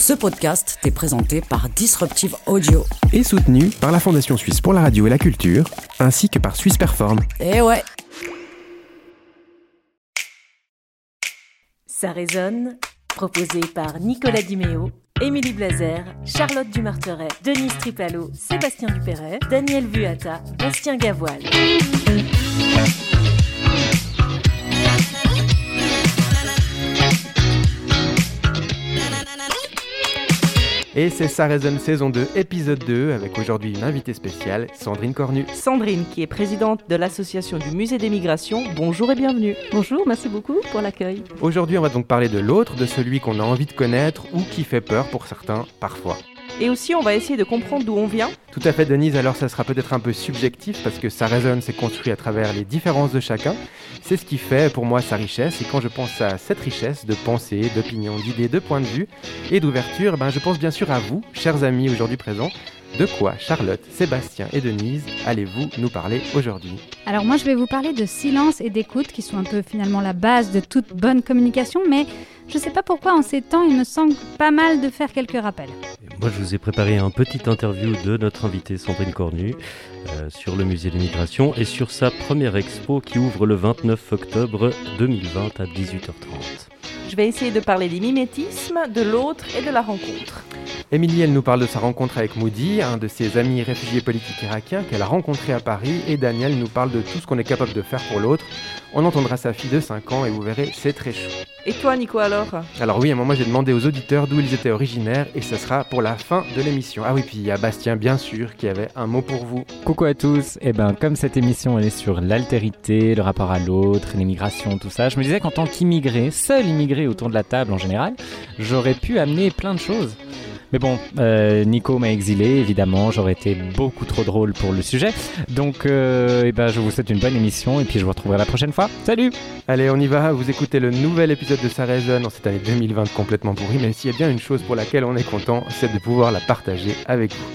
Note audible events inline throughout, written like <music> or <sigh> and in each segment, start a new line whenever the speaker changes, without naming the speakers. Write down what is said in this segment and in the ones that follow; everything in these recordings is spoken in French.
Ce podcast t'est présenté par Disruptive Audio.
Et soutenu par la Fondation Suisse pour la radio et la culture, ainsi que par Suisse Perform.
Eh ouais
Ça résonne, proposé par Nicolas Diméo, Émilie Blazer, Charlotte Dumarteret, Denise Tripalo, Sébastien Dupéret, Daniel Vuata, Bastien Gavoil.
Et c'est Ça résonne saison 2, épisode 2, avec aujourd'hui une invitée spéciale, Sandrine Cornu.
Sandrine, qui est présidente de l'association du Musée des Migrations. Bonjour et bienvenue.
Bonjour, merci beaucoup pour l'accueil.
Aujourd'hui, on va donc parler de l'autre, de celui qu'on a envie de connaître ou qui fait peur pour certains parfois.
Et aussi, on va essayer de comprendre d'où on vient.
Tout à fait, Denise. Alors, ça sera peut-être un peu subjectif parce que ça résonne, c'est construit à travers les différences de chacun. C'est ce qui fait pour moi sa richesse. Et quand je pense à cette richesse de pensée, d'opinion, d'idées, de points de vue et d'ouverture, ben, je pense bien sûr à vous, chers amis aujourd'hui présents. De quoi Charlotte, Sébastien et Denise allez-vous nous parler aujourd'hui
Alors moi je vais vous parler de silence et d'écoute qui sont un peu finalement la base de toute bonne communication, mais je ne sais pas pourquoi en ces temps il me semble pas mal de faire quelques rappels.
Moi je vous ai préparé un petit interview de notre invitée Sandrine Cornu euh, sur le musée de l'immigration et sur sa première expo qui ouvre le 29 octobre 2020 à 18h30.
Je vais essayer de parler des mimétismes, de l'autre et de la rencontre.
Émilie, elle nous parle de sa rencontre avec Moody, un de ses amis réfugiés politiques irakiens qu'elle a rencontré à Paris. Et Daniel nous parle de tout ce qu'on est capable de faire pour l'autre. On entendra sa fille de 5 ans et vous verrez, c'est très chaud.
Et toi, Nico, alors?
Alors oui, à un moment, j'ai demandé aux auditeurs d'où ils étaient originaires et ce sera pour la fin de l'émission. Ah oui, puis il y a Bastien, bien sûr, qui avait un mot pour vous.
Coucou à tous. Et ben, comme cette émission, elle est sur l'altérité, le rapport à l'autre, l'immigration, tout ça, je me disais qu'en tant qu'immigré, seul immigré autour de la table en général, j'aurais pu amener plein de choses. Mais bon, euh, Nico m'a exilé, évidemment, j'aurais été beaucoup trop drôle pour le sujet. Donc, euh, eh ben, je vous souhaite une bonne émission et puis je vous retrouverai la prochaine fois. Salut
Allez, on y va, vous écoutez le nouvel épisode de Ça résonne en cette année 2020 complètement pourrie, mais s'il y a bien une chose pour laquelle on est content, c'est de pouvoir la partager avec vous.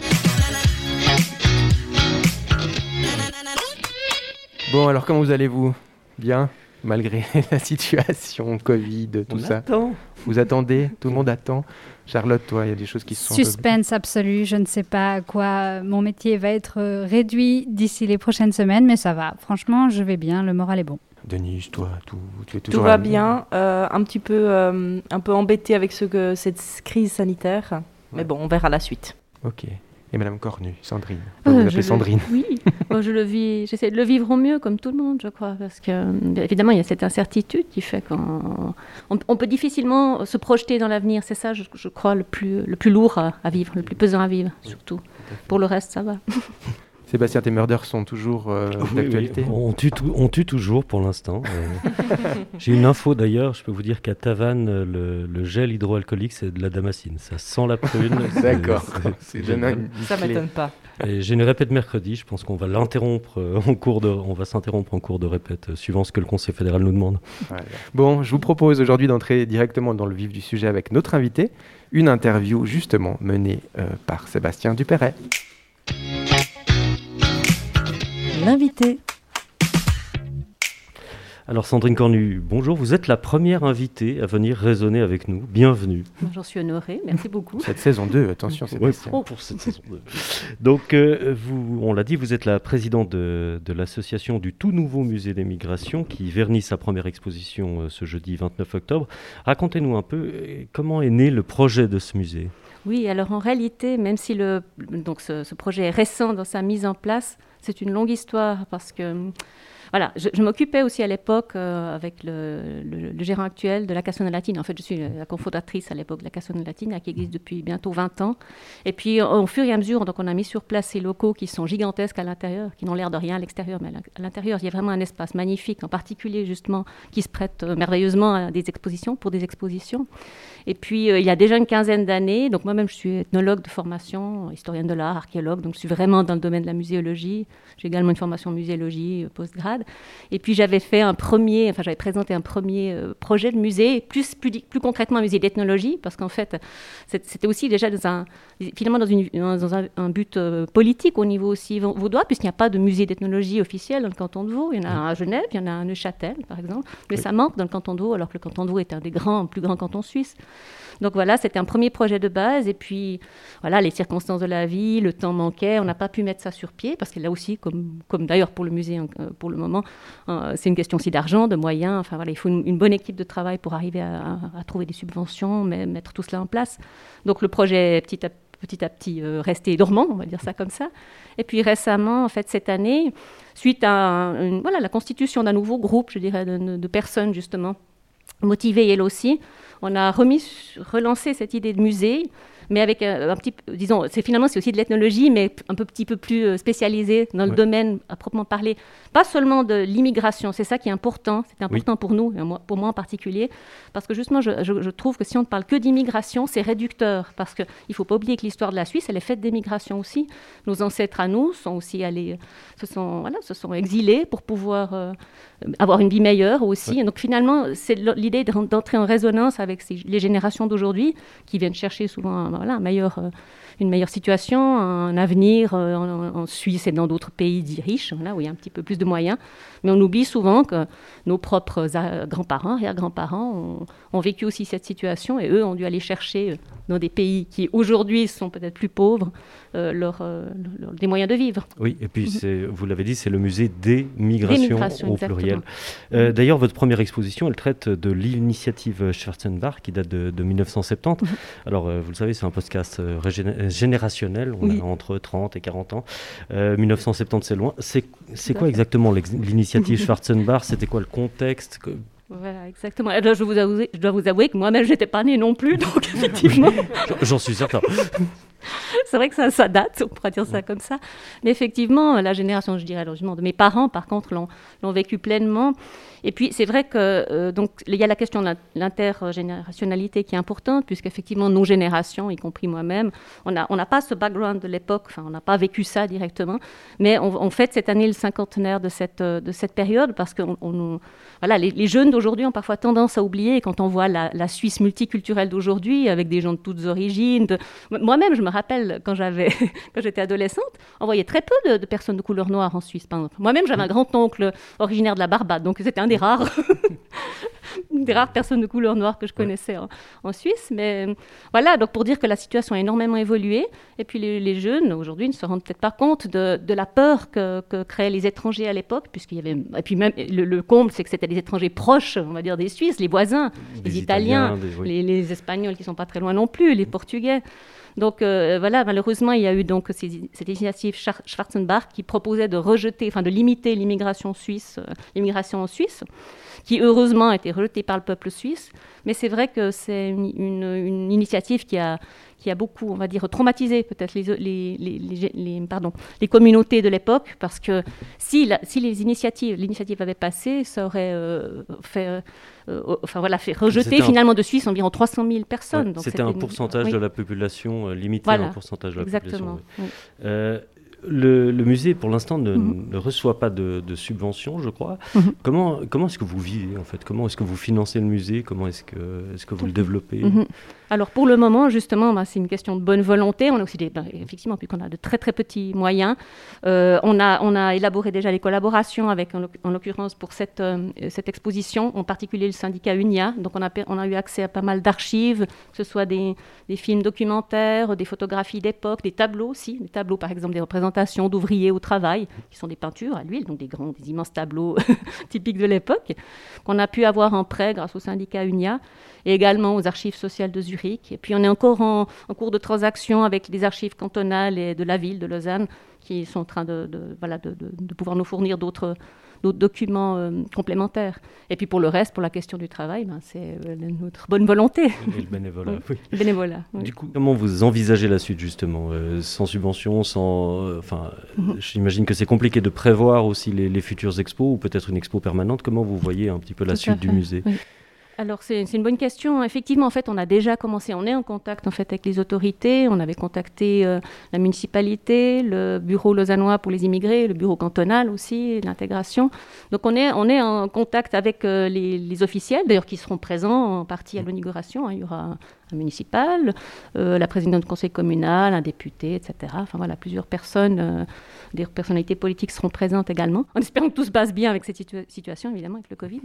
Bon, alors comment vous allez-vous? Bien? Malgré <laughs> la situation, Covid, tout
On
ça?
attend.
Vous attendez? Tout le monde attend? Charlotte, toi, il y a des choses qui se sont...
Suspense absolu, je ne sais pas à quoi mon métier va être euh, réduit d'ici les prochaines semaines, mais ça va. Franchement, je vais bien, le moral est bon.
Denise, toi, tout, tu es
Tout va
là
bien. euh, un petit peu, euh, un peu embêté avec ce que, cette crise sanitaire. Mais bon, on verra la suite.
Ok. Et Madame Cornu, Sandrine.
Euh,
vous
je le-
Sandrine.
Oui, Bon, <laughs> je le vis, j'essaie de le vivre au mieux comme tout le monde, je crois, parce que euh, évidemment il y a cette incertitude qui fait qu'on on, on peut difficilement se projeter dans l'avenir. C'est ça, je, je crois, le plus, le plus lourd à, à vivre, le plus pesant à vivre, surtout. Pour le reste, ça va. <laughs>
Sébastien, tes murders sont toujours euh,
Oui, oui,
d'actualité
on, tue tout- on tue toujours pour l'instant. Euh, <laughs> J'ai une info d'ailleurs, je peux vous dire qu'à Tavannes, le, le gel hydroalcoolique, c'est de la damascine. Ça sent la prune. c'est- <laughs>
D'accord.
c'est-
Ça m'étonne pas.
J'ai une répète mercredi, je pense qu'on va l'interrompre euh, en cours de, on va s'interrompre en cours de répète, euh, suivant ce que le Conseil fédéral nous demande.
Voilà. Bon, je vous propose aujourd'hui d'entrer directement dans le vif du sujet avec notre invité, une interview justement menée euh, par Sébastien Dupéret.
L'invité.
Alors Sandrine Cornu, bonjour, vous êtes la première invitée à venir raisonner avec nous. Bienvenue.
J'en suis honorée, merci beaucoup.
Cette saison 2, attention,
Ouais,
Sébastien.
pour, pour cette saison 2. Donc, euh, vous, on l'a dit, vous êtes la présidente de, de l'association du tout nouveau musée des migrations qui vernit sa première exposition euh, ce jeudi 29 octobre. Racontez-nous un peu euh, comment est né le projet de ce musée?
Oui, alors en réalité, même si le, donc ce, ce projet est récent dans sa mise en place, c'est une longue histoire parce que voilà, je, m'occupais aussi à l'époque euh, avec le, gérant actuel de la Cassone Latine. En fait, je suis la cofondatrice à l'époque de la Cassone Latine, qui existe depuis bientôt 20 ans. Et puis, au fur et à mesure, donc, on a mis sur place ces locaux qui sont gigantesques à l'intérieur, qui n'ont l'air de rien à l'extérieur, mais à l'in- à l'intérieur, il y a vraiment un espace magnifique, en particulier justement, qui se prête euh, merveilleusement à des expositions, pour des expositions. Et puis, euh, il y a déjà une quinzaine d'années, donc moi-même, je suis ethnologue de formation, historienne de l'art, archéologue, donc je suis vraiment dans le domaine de la muséologie. J'ai également une formation en muséologie post-grade. Et puis, j'avais fait un premier, enfin, j'avais présenté un premier euh, projet de musée, plus, plus, plus concrètement un musée d'ethnologie, parce qu'en fait, c'était aussi déjà dans un, finalement dans, une, dans un, un but euh, politique au niveau aussi vau- vaudois, puisqu'il n'y a pas de musée d'ethnologie officiel dans le canton de Vaud. Il y en a un à Genève, il y en a un à Neuchâtel, par exemple. Mais ça manque dans le canton de Vaud, alors que le canton de Vaud est un des grands, plus grands cantons suisses. Donc voilà, c'était un premier projet de base. Et puis, voilà, les circonstances de la vie, le temps manquait. On n'a pas pu mettre ça sur pied parce que là aussi, comme, d'ailleurs pour le musée euh, pour le moment, euh, c'est une question aussi d'argent, de moyens. Enfin voilà, il faut une, bonne équipe de travail pour arriver à, trouver des subventions, mettre tout cela en place. Donc le projet petit à petit à petit euh, resté dormant, on va dire ça comme ça. Et puis récemment, en fait, cette année, suite à voilà, la constitution d'un nouveau groupe, je dirais, de personnes justement motivées elles aussi, on a relancé cette idée de musée mais avec euh, un, petit, disons, c'est finalement c'est aussi de l'ethnologie, mais un peu, petit peu plus euh, spécialisé dans le domaine à proprement parler. Pas seulement de l'immigration, c'est ça qui est important, c'est important pour nous, pour moi en particulier, parce que justement, je, trouve que si on ne parle que d'immigration, c'est réducteur, parce qu'il ne faut pas oublier que l'histoire de la Suisse, elle est faite d'immigration aussi. Nos ancêtres à nous sont aussi allés, se sont, voilà, se sont exilés pour pouvoir euh, avoir une vie meilleure aussi. Donc finalement, c'est l'idée d'entrer en résonance avec les générations d'aujourd'hui qui viennent chercher souvent voilà, meilleur, euh, une meilleure situation, un avenir euh, en, Suisse et dans d'autres pays dits riches, là où il y a un petit peu plus de moyens. Mais on oublie souvent que nos propres euh, grands-parents, arrière-grands-parents ont, vécu aussi cette situation et eux ont dû aller chercher dans des pays qui aujourd'hui sont peut-être plus pauvres leur, des moyens de vivre.
Oui, et puis mhm. vous l'avez dit, c'est le musée des migrations, au pluriel. D'ailleurs, votre première exposition, elle traite de l'initiative Schwarzenbach qui date de, 1970. Mhm. Alors, vous le savez, c'est un podcast générationnel, on a entre 30 et 40 ans. 1970, euh, c'est loin. C'est quoi exactement l'initiative Schwarzenbach? C'était quoi le contexte <laughs>
voilà, exactement. je, vous je dois vous avouer que moi-même, je n'étais pas née non plus, donc <laughs> effectivement.
J'en suis certain. <laughs>
c'est vrai que ça, ça, date, on pourrait dire ça comme ça. Mais effectivement, la génération, je dirais, de mes parents, par contre, l'ont vécu pleinement. Et puis, c'est vrai que euh, donc il y a la question de l'intergénérationnalité qui est importante, puisqu'effectivement, nos générations, y compris moi-même, on n'a on pas ce background de l'époque, enfin, on n'a pas vécu ça directement, mais on, on, fête cette année le cinquantenaire de cette, de cette période, parce que on, voilà, les, jeunes d'aujourd'hui ont parfois tendance à oublier, quand on voit la, Suisse multiculturelle d'aujourd'hui, avec des gens de toutes origines, moi-même, je me rappelle, <laughs> quand j'étais adolescente, on voyait très peu de, personnes de couleur noire en Suisse. Moi-même, j'avais un grand-oncle originaire de la Barbade, donc c'était un des rares, <laughs> des rares personnes de couleur noire que je connaissais en, Suisse. Mais voilà, donc pour dire que la situation a énormément évolué. Et puis les, jeunes, aujourd'hui, ne se rendent peut-être pas compte de, la peur que, créaient les étrangers à l'époque, puisqu'il y avait... Et puis même, le, comble, c'est que c'était des étrangers proches, on va dire, des Suisses, les voisins, les Italiens, les, Espagnols qui sont pas très loin non plus, les Portugais. Donc euh, voilà, malheureusement, il y a eu donc cette initiative Schwarzenbach qui proposait de rejeter, enfin de limiter l'immigration suisse, euh, l'immigration en Suisse, qui heureusement a été rejetée par le peuple suisse. Mais c'est vrai que c'est une, initiative qui a, qui a beaucoup, on va dire, traumatisé peut-être les, les, les, pardon, les communautés de l'époque, parce que si, si les initiatives, l'initiative avait passé, ça aurait euh, fait, enfin voilà, fait rejeter finalement de Suisse environ 300 000 personnes.
c'était un pourcentage de la population euh, limité, un pourcentage de la
Exactement.
population. Le, musée, pour l'instant, ne, mhm. reçoit pas de, subventions, je crois. Mhm. Comment, comment est-ce que vous vivez, en fait? Comment est-ce que vous financez le musée? Comment est-ce que, est que vous le développez?
Mhm. Alors, pour le moment, justement, bah, c'est une question de bonne volonté. On a aussi des, bah, effectivement, puisqu'on a de très, très petits moyens, euh, on, a, on a élaboré déjà les collaborations avec, en l'occurrence, pour cette, euh, cette exposition, en particulier le syndicat UNIA. Donc, on a, on a eu accès à pas mal d'archives, que ce soit des, des films documentaires, des photographies d'époque, des tableaux aussi, des tableaux, par exemple, des représentations d'ouvriers au travail, qui sont des peintures à l'huile, donc des grands, des immenses tableaux <laughs> typiques de l'époque, qu'on a pu avoir en prêt grâce au syndicat UNIA et également aux archives sociales de Zurich. Et puis on est encore en, cours de transaction avec les archives cantonales et de la ville de Lausanne, qui sont en train de, voilà, de, de pouvoir nous fournir d'autres documents euh, complémentaires. Et puis pour le reste, pour la question du travail, ben, c'est euh, notre bonne volonté.
Et <laughs> le bénévolat, oui.
Le bénévolat,
Du coup, comment vous envisagez la suite justement euh, Sans subvention, sans... Enfin, mhm. j'imagine que c'est compliqué de prévoir aussi les, les futures expos ou peut-être une expo permanente. Comment vous voyez un petit peu la suite du musée?
Alors c'est une bonne question. Effectivement, en fait, on a déjà commencé, on est en contact en fait avec les autorités. On avait contacté euh, la municipalité, le bureau lausannois pour les immigrés, le bureau cantonal aussi, l'intégration. Donc on est, on est en contact avec euh, les, officiels, d'ailleurs qui seront présents en partie à l'inauguration. Hein. Il y aura municipal, euh, la présidente du conseil communal, un député, etc. Enfin voilà, plusieurs personnes, euh, des personnalités politiques seront présentes également, <laughs> en espérant que tout se passe bien avec cette situation, évidemment, avec le Covid.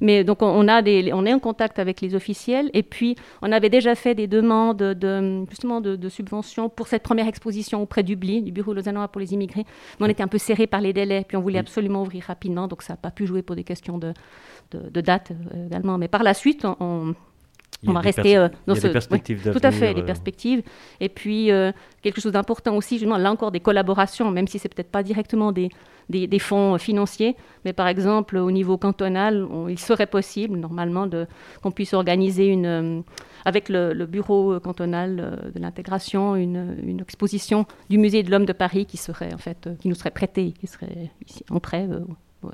Mais donc on, a des, on est en contact avec les officiels, et puis on avait déjà fait des demandes de, justement de, subventions pour cette première exposition auprès du BLI, du Bureau lausannois pour les immigrés. Mais on était un peu serré par les délais, puis on voulait absolument ouvrir rapidement, donc ça n'a pas pu jouer pour des questions de, de, date euh, également. Mais par la suite, on on va rester
euh, dans ce. perspectives
tout à fait, les euh. perspectives. Et puis, euh, quelque chose d'important aussi, justement, là encore, des collaborations, même si c'est peut-être pas directement des, des, fonds financiers, mais par exemple, au niveau cantonal, il serait possible, normalement, qu'on puisse organiser une, avec le, bureau cantonal de l'intégration, une, une, exposition du musée de l'homme de Paris qui serait, en fait, qui nous serait prêtée, qui serait ici en prêt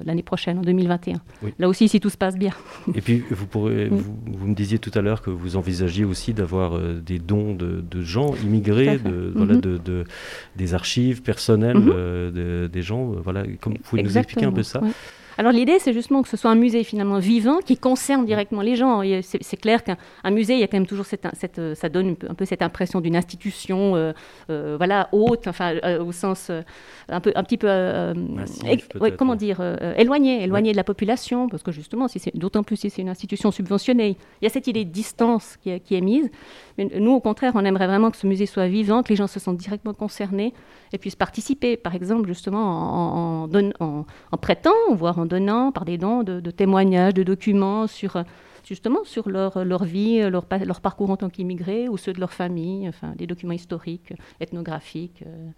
l'année prochaine, en 2021. Là aussi, si tout se passe bien.
Et puis, vous, pourrez, <laughs> vous, me disiez tout à l'heure que vous envisagiez aussi d'avoir euh, des dons de, gens immigrés, de, voilà, mhm. de, des archives personnelles mhm. euh, des gens. Euh, voilà, comme, vous pouvez nous expliquer un peu ça?
Alors l'idée, c'est justement que ce soit un musée finalement vivant qui concerne directement les gens. C'est clair qu'un musée, il y a quand même toujours cette, cette ça donne un peu, cette impression d'une institution, euh, euh, voilà, haute, enfin euh, au sens un peu, un petit peu, comment dire, éloignée, éloignée de la population, parce que justement, si d'autant plus si c'est une institution subventionnée, il y a cette idée de distance qui, qui est mise. Mais nous, au contraire, on aimerait vraiment que ce musée soit vivant, que les gens se sentent directement concernés et puissent participer, par exemple, justement en, en, en, prêtant, voire en donnant, par des dons, de, témoignages, de documents sur justement sur leur, leur vie, leur, leur parcours en tant qu'immigrés ou ceux de leur famille, enfin des documents historiques, ethnographiques. Euh,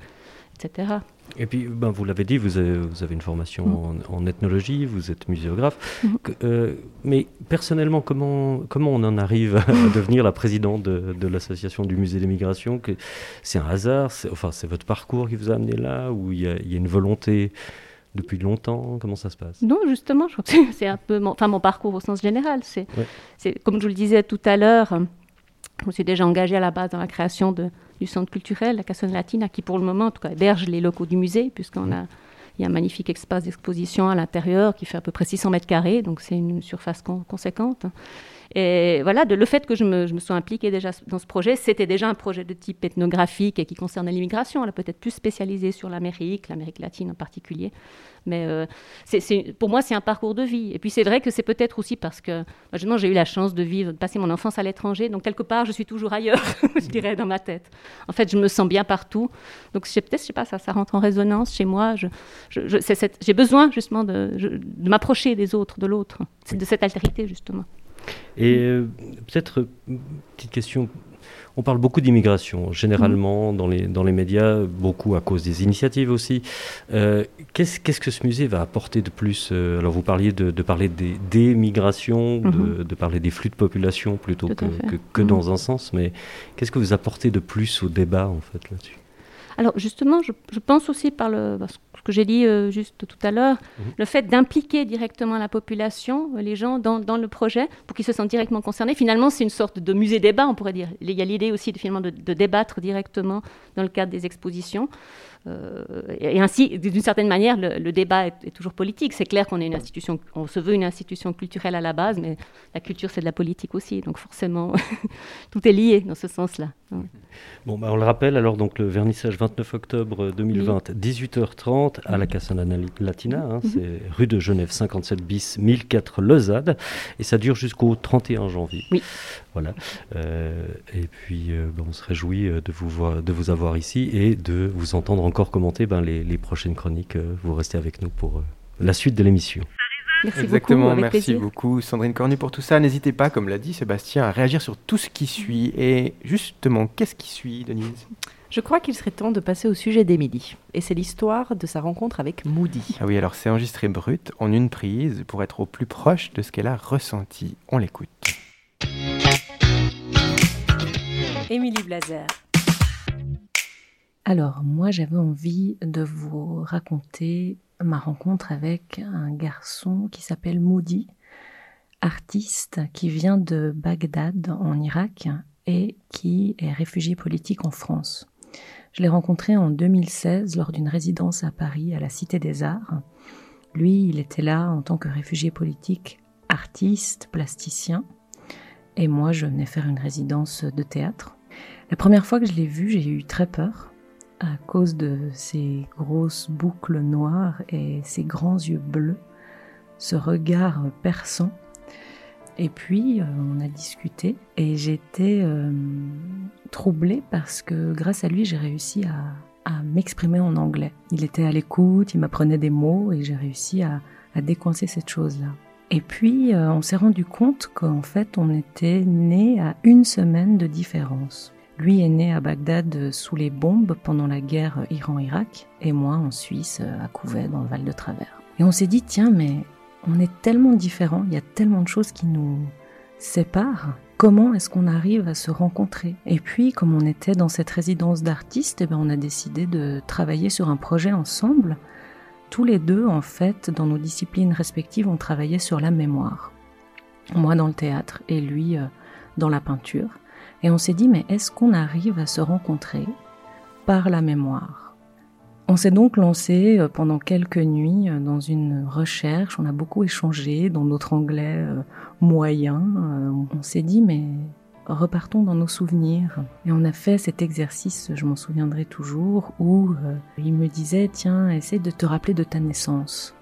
et puis, ben, vous l'avez dit, vous avez, vous avez, une formation mm. en, ethnologie, vous êtes muséographe. Mm. Euh, mais personnellement, comment, comment on en arrive à <laughs> devenir la présidente de, de l'association du musée des migrations C'est un hasard Enfin, c'est votre parcours qui vous a amené là Ou il y, y a, une volonté depuis longtemps Comment ça se passe?
Non, justement, je crois que c'est un peu mon, enfin, mon parcours au sens général. C'est, comme je vous le disais tout à l'heure, je me suis déjà engagée à la base dans la création de, du centre culturel, la Cassone Latina, qui pour le moment, en tout cas, héberge les locaux du musée, puisqu'on a, il y a un magnifique espace d'exposition à l'intérieur qui fait à peu près 600 mètres carrés, donc c'est une surface conséquente. Et voilà, de, le fait que je me, je me, sois impliquée déjà dans ce projet, c'était déjà un projet de type ethnographique et qui concernait l'immigration, là peut-être plus spécialisé sur l'Amérique, l'Amérique latine en particulier. Mais euh, pour moi, c'est un parcours de vie. Et puis c'est vrai que c'est peut-être aussi parce que moi, j'ai eu la chance de vivre, de passer mon enfance à l'étranger. Donc quelque part, je suis toujours ailleurs, <laughs> je dirais, dans ma tête. En fait, je me sens bien partout. Donc peut-être, je sais pas, ça, ça rentre en résonance chez moi. Je, j'ai besoin justement de, de m'approcher des autres, de l'autre, de cette altérité justement.
Et euh, peut-être, petite question on parle beaucoup d'immigration, généralement, dans, les, dans les médias, beaucoup à cause des initiatives aussi. Euh, qu'est-ce, qu'est-ce que ce musée va apporter de plus euh, Alors, vous parliez de, parler des, des migrations, mhm. de, parler des flux de population plutôt que, que, mhm. dans un sens, mais qu'est-ce que vous apportez de plus au débat, en fait, là-dessus?
Alors justement, je, pense aussi par le, ce que j'ai dit euh, juste tout à l'heure, mhm. le fait d'impliquer directement la population, euh, les gens dans, dans le projet, pour qu'ils se sentent directement concernés. Finalement, c'est une sorte de musée débat, on pourrait dire. Il y a l'idée aussi de, finalement, de, de, débattre directement dans le cadre des expositions. Euh, et ainsi, d'une certaine manière, le, débat est, toujours politique. C'est clair qu'on est une institution, on se veut une institution culturelle à la base, mais la culture c'est de la politique aussi, donc forcément <laughs> tout est lié dans ce sens-là.
Bon, bah, on le rappelle alors donc le vernissage 29 octobre 2020, 18h30 à la Cassandana Latina, hein, mhm. c'est rue de Genève 57 bis 1004 Lausanne, et ça dure jusqu'au 31 janvier.
Oui.
Voilà. Euh, et puis, euh, ben, on se réjouit euh, de vous, voir, de vous avoir ici et de vous entendre encore commenter ben, les, prochaines chroniques. Vous restez avec nous pour la suite de l'émission.
Merci Exactement, merci beaucoup Sandrine Cornu pour tout ça. N'hésitez pas, comme l'a dit Sébastien, à réagir sur tout ce qui suit. Et justement, qu'est-ce qui suit, Denise?
Je crois qu'il serait temps de passer au sujet d'Émilie. Et c'est l'histoire de sa rencontre avec Moody.
Ah oui, alors c'est enregistré brut, en une prise, pour être au plus proche de ce qu'elle a ressenti. On l'écoute.
Émilie Blazer.
Alors, moi, j'avais envie de vous raconter ma rencontre avec un garçon qui s'appelle Moody, artiste qui vient de Bagdad en Irak et qui est réfugié politique en France. Je l'ai rencontré en 2016 lors d'une résidence à Paris à la Cité des Arts. Lui, il était là en tant que réfugié politique, artiste, plasticien. et moi je venais faire une résidence de théâtre. La première fois que je l'ai vu, j'ai eu très peur à cause de ses grosses boucles noires et ses grands yeux bleus, ce regard perçant. Et puis, euh, on a discuté et j'étais euh, troublée parce que grâce à lui, j'ai réussi à, m'exprimer en anglais. Il était à l'écoute, il m'apprenait des mots et j'ai réussi à, à décoincer cette chose-là. Et puis, euh, on s'est rendu compte qu'en fait, on était nés à une semaine de différence. Lui est né à Bagdad sous les bombes pendant la guerre Iran-Irak, et moi en Suisse, à Couvet, dans le Val de Travers. Et on s'est dit, tiens, mais on est tellement différents, il y a tellement de choses qui nous séparent. Comment est-ce qu'on arrive à se rencontrer? Et puis, comme on était dans cette résidence d'artistes, eh ben, on a décidé de travailler sur un projet ensemble tous les deux, en fait, dans nos disciplines respectives, on travaillait sur la mémoire. Moi dans le théâtre et lui euh, dans la peinture. Et on s'est dit, mais est-ce qu'on arrive à se rencontrer par la mémoire? On s'est donc lancé euh, pendant quelques nuits euh, dans une recherche, on a beaucoup échangé dans notre anglais moyen. On s'est dit, mais repartons dans nos souvenirs. Et on a fait cet exercice, je m'en souviendrai toujours, où euh, il me disait, tiens, essaie de te rappeler de ta naissance.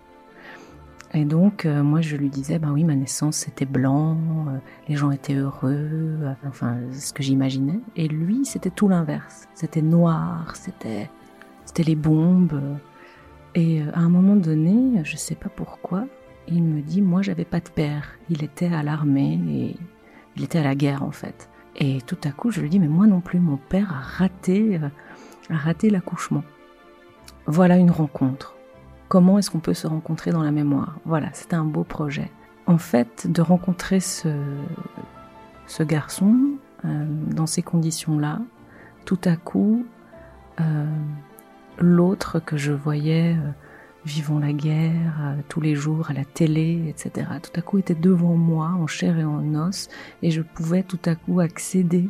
Et donc, euh, moi, je lui disais, ben oui, ma naissance, c'était blanc, euh, les gens étaient heureux, enfin, ce que j'imaginais. Et lui, c'était tout l'inverse. C'était noir, c'était, c'était les bombes. Et à un moment donné, je sais pas pourquoi, il me dit, moi, j'avais pas de père. Il était à l'armée et il était à la guerre en fait. Et tout à coup, je lui dis, mais moi non plus, mon père a raté, euh, a raté l'accouchement. Voilà une rencontre. Comment est-ce qu'on peut se rencontrer dans la mémoire? Voilà, c'était un beau projet. En fait, de rencontrer ce, ce garçon euh, dans ces conditions-là, tout à coup, euh, l'autre que je voyais vivant la guerre euh, tous les jours à la télé, etc. Tout à coup était devant moi en chair et en os et je pouvais tout à coup accéder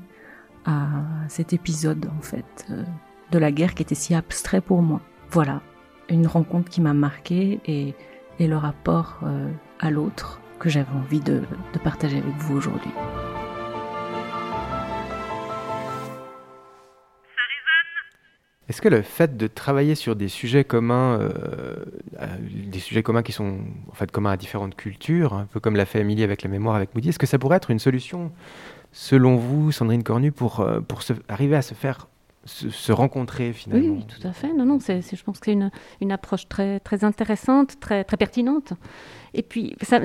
à cet épisode en fait euh, de la guerre qui était si abstrait pour moi. Voilà, une rencontre qui m'a marqué et, et, le rapport euh, à l'autre que j'avais envie de, de partager avec vous aujourd'hui.
Est-ce que le fait de travailler sur des sujets communs, euh, euh, des sujets communs qui sont en fait communs à différentes cultures, un peu comme l'a fait Émilie avec la mémoire avec Moody, est-ce que ça pourrait être une solution, selon vous, Sandrine Cornu, pour, pour se, arriver à se faire se, rencontrer finalement.
Oui, tout à fait. Non, non, c'est, je pense que c'est une, une, approche très, très intéressante, très, très pertinente. Et puis, ça,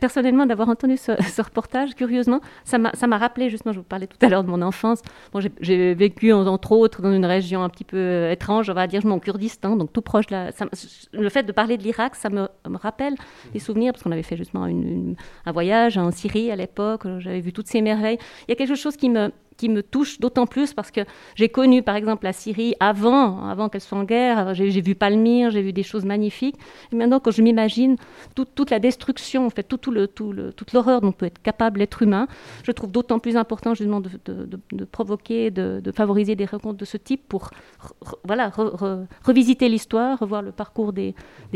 personnellement, d'avoir entendu <laughs> ce, reportage, curieusement, ça m'a, ça m'a rappelé, justement, je vous parlais tout à l'heure de mon enfance. Bon, j'ai, vécu, entre autres, dans une région un petit peu euh, étrange, on va dire, mon Kurdistan, donc tout proche. Le fait de parler de l'Irak, ça me, me, rappelle des souvenirs, parce qu'on avait fait justement une, un voyage en Syrie à l'époque, j'avais vu toutes ces merveilles. Il y a quelque chose qui me, qui me touche d'autant plus parce que j'ai connu par exemple la Syrie avant, avant qu'elle soit en guerre. J'ai vu Palmyre, j'ai vu des choses magnifiques. Et maintenant, quand je m'imagine toute la destruction, en fait, tout, toute l'horreur dont peut être capable l'être humain, je trouve d'autant plus important justement de, provoquer, de, favoriser des rencontres de ce type pour voilà, revisiter l'histoire, revoir le parcours des,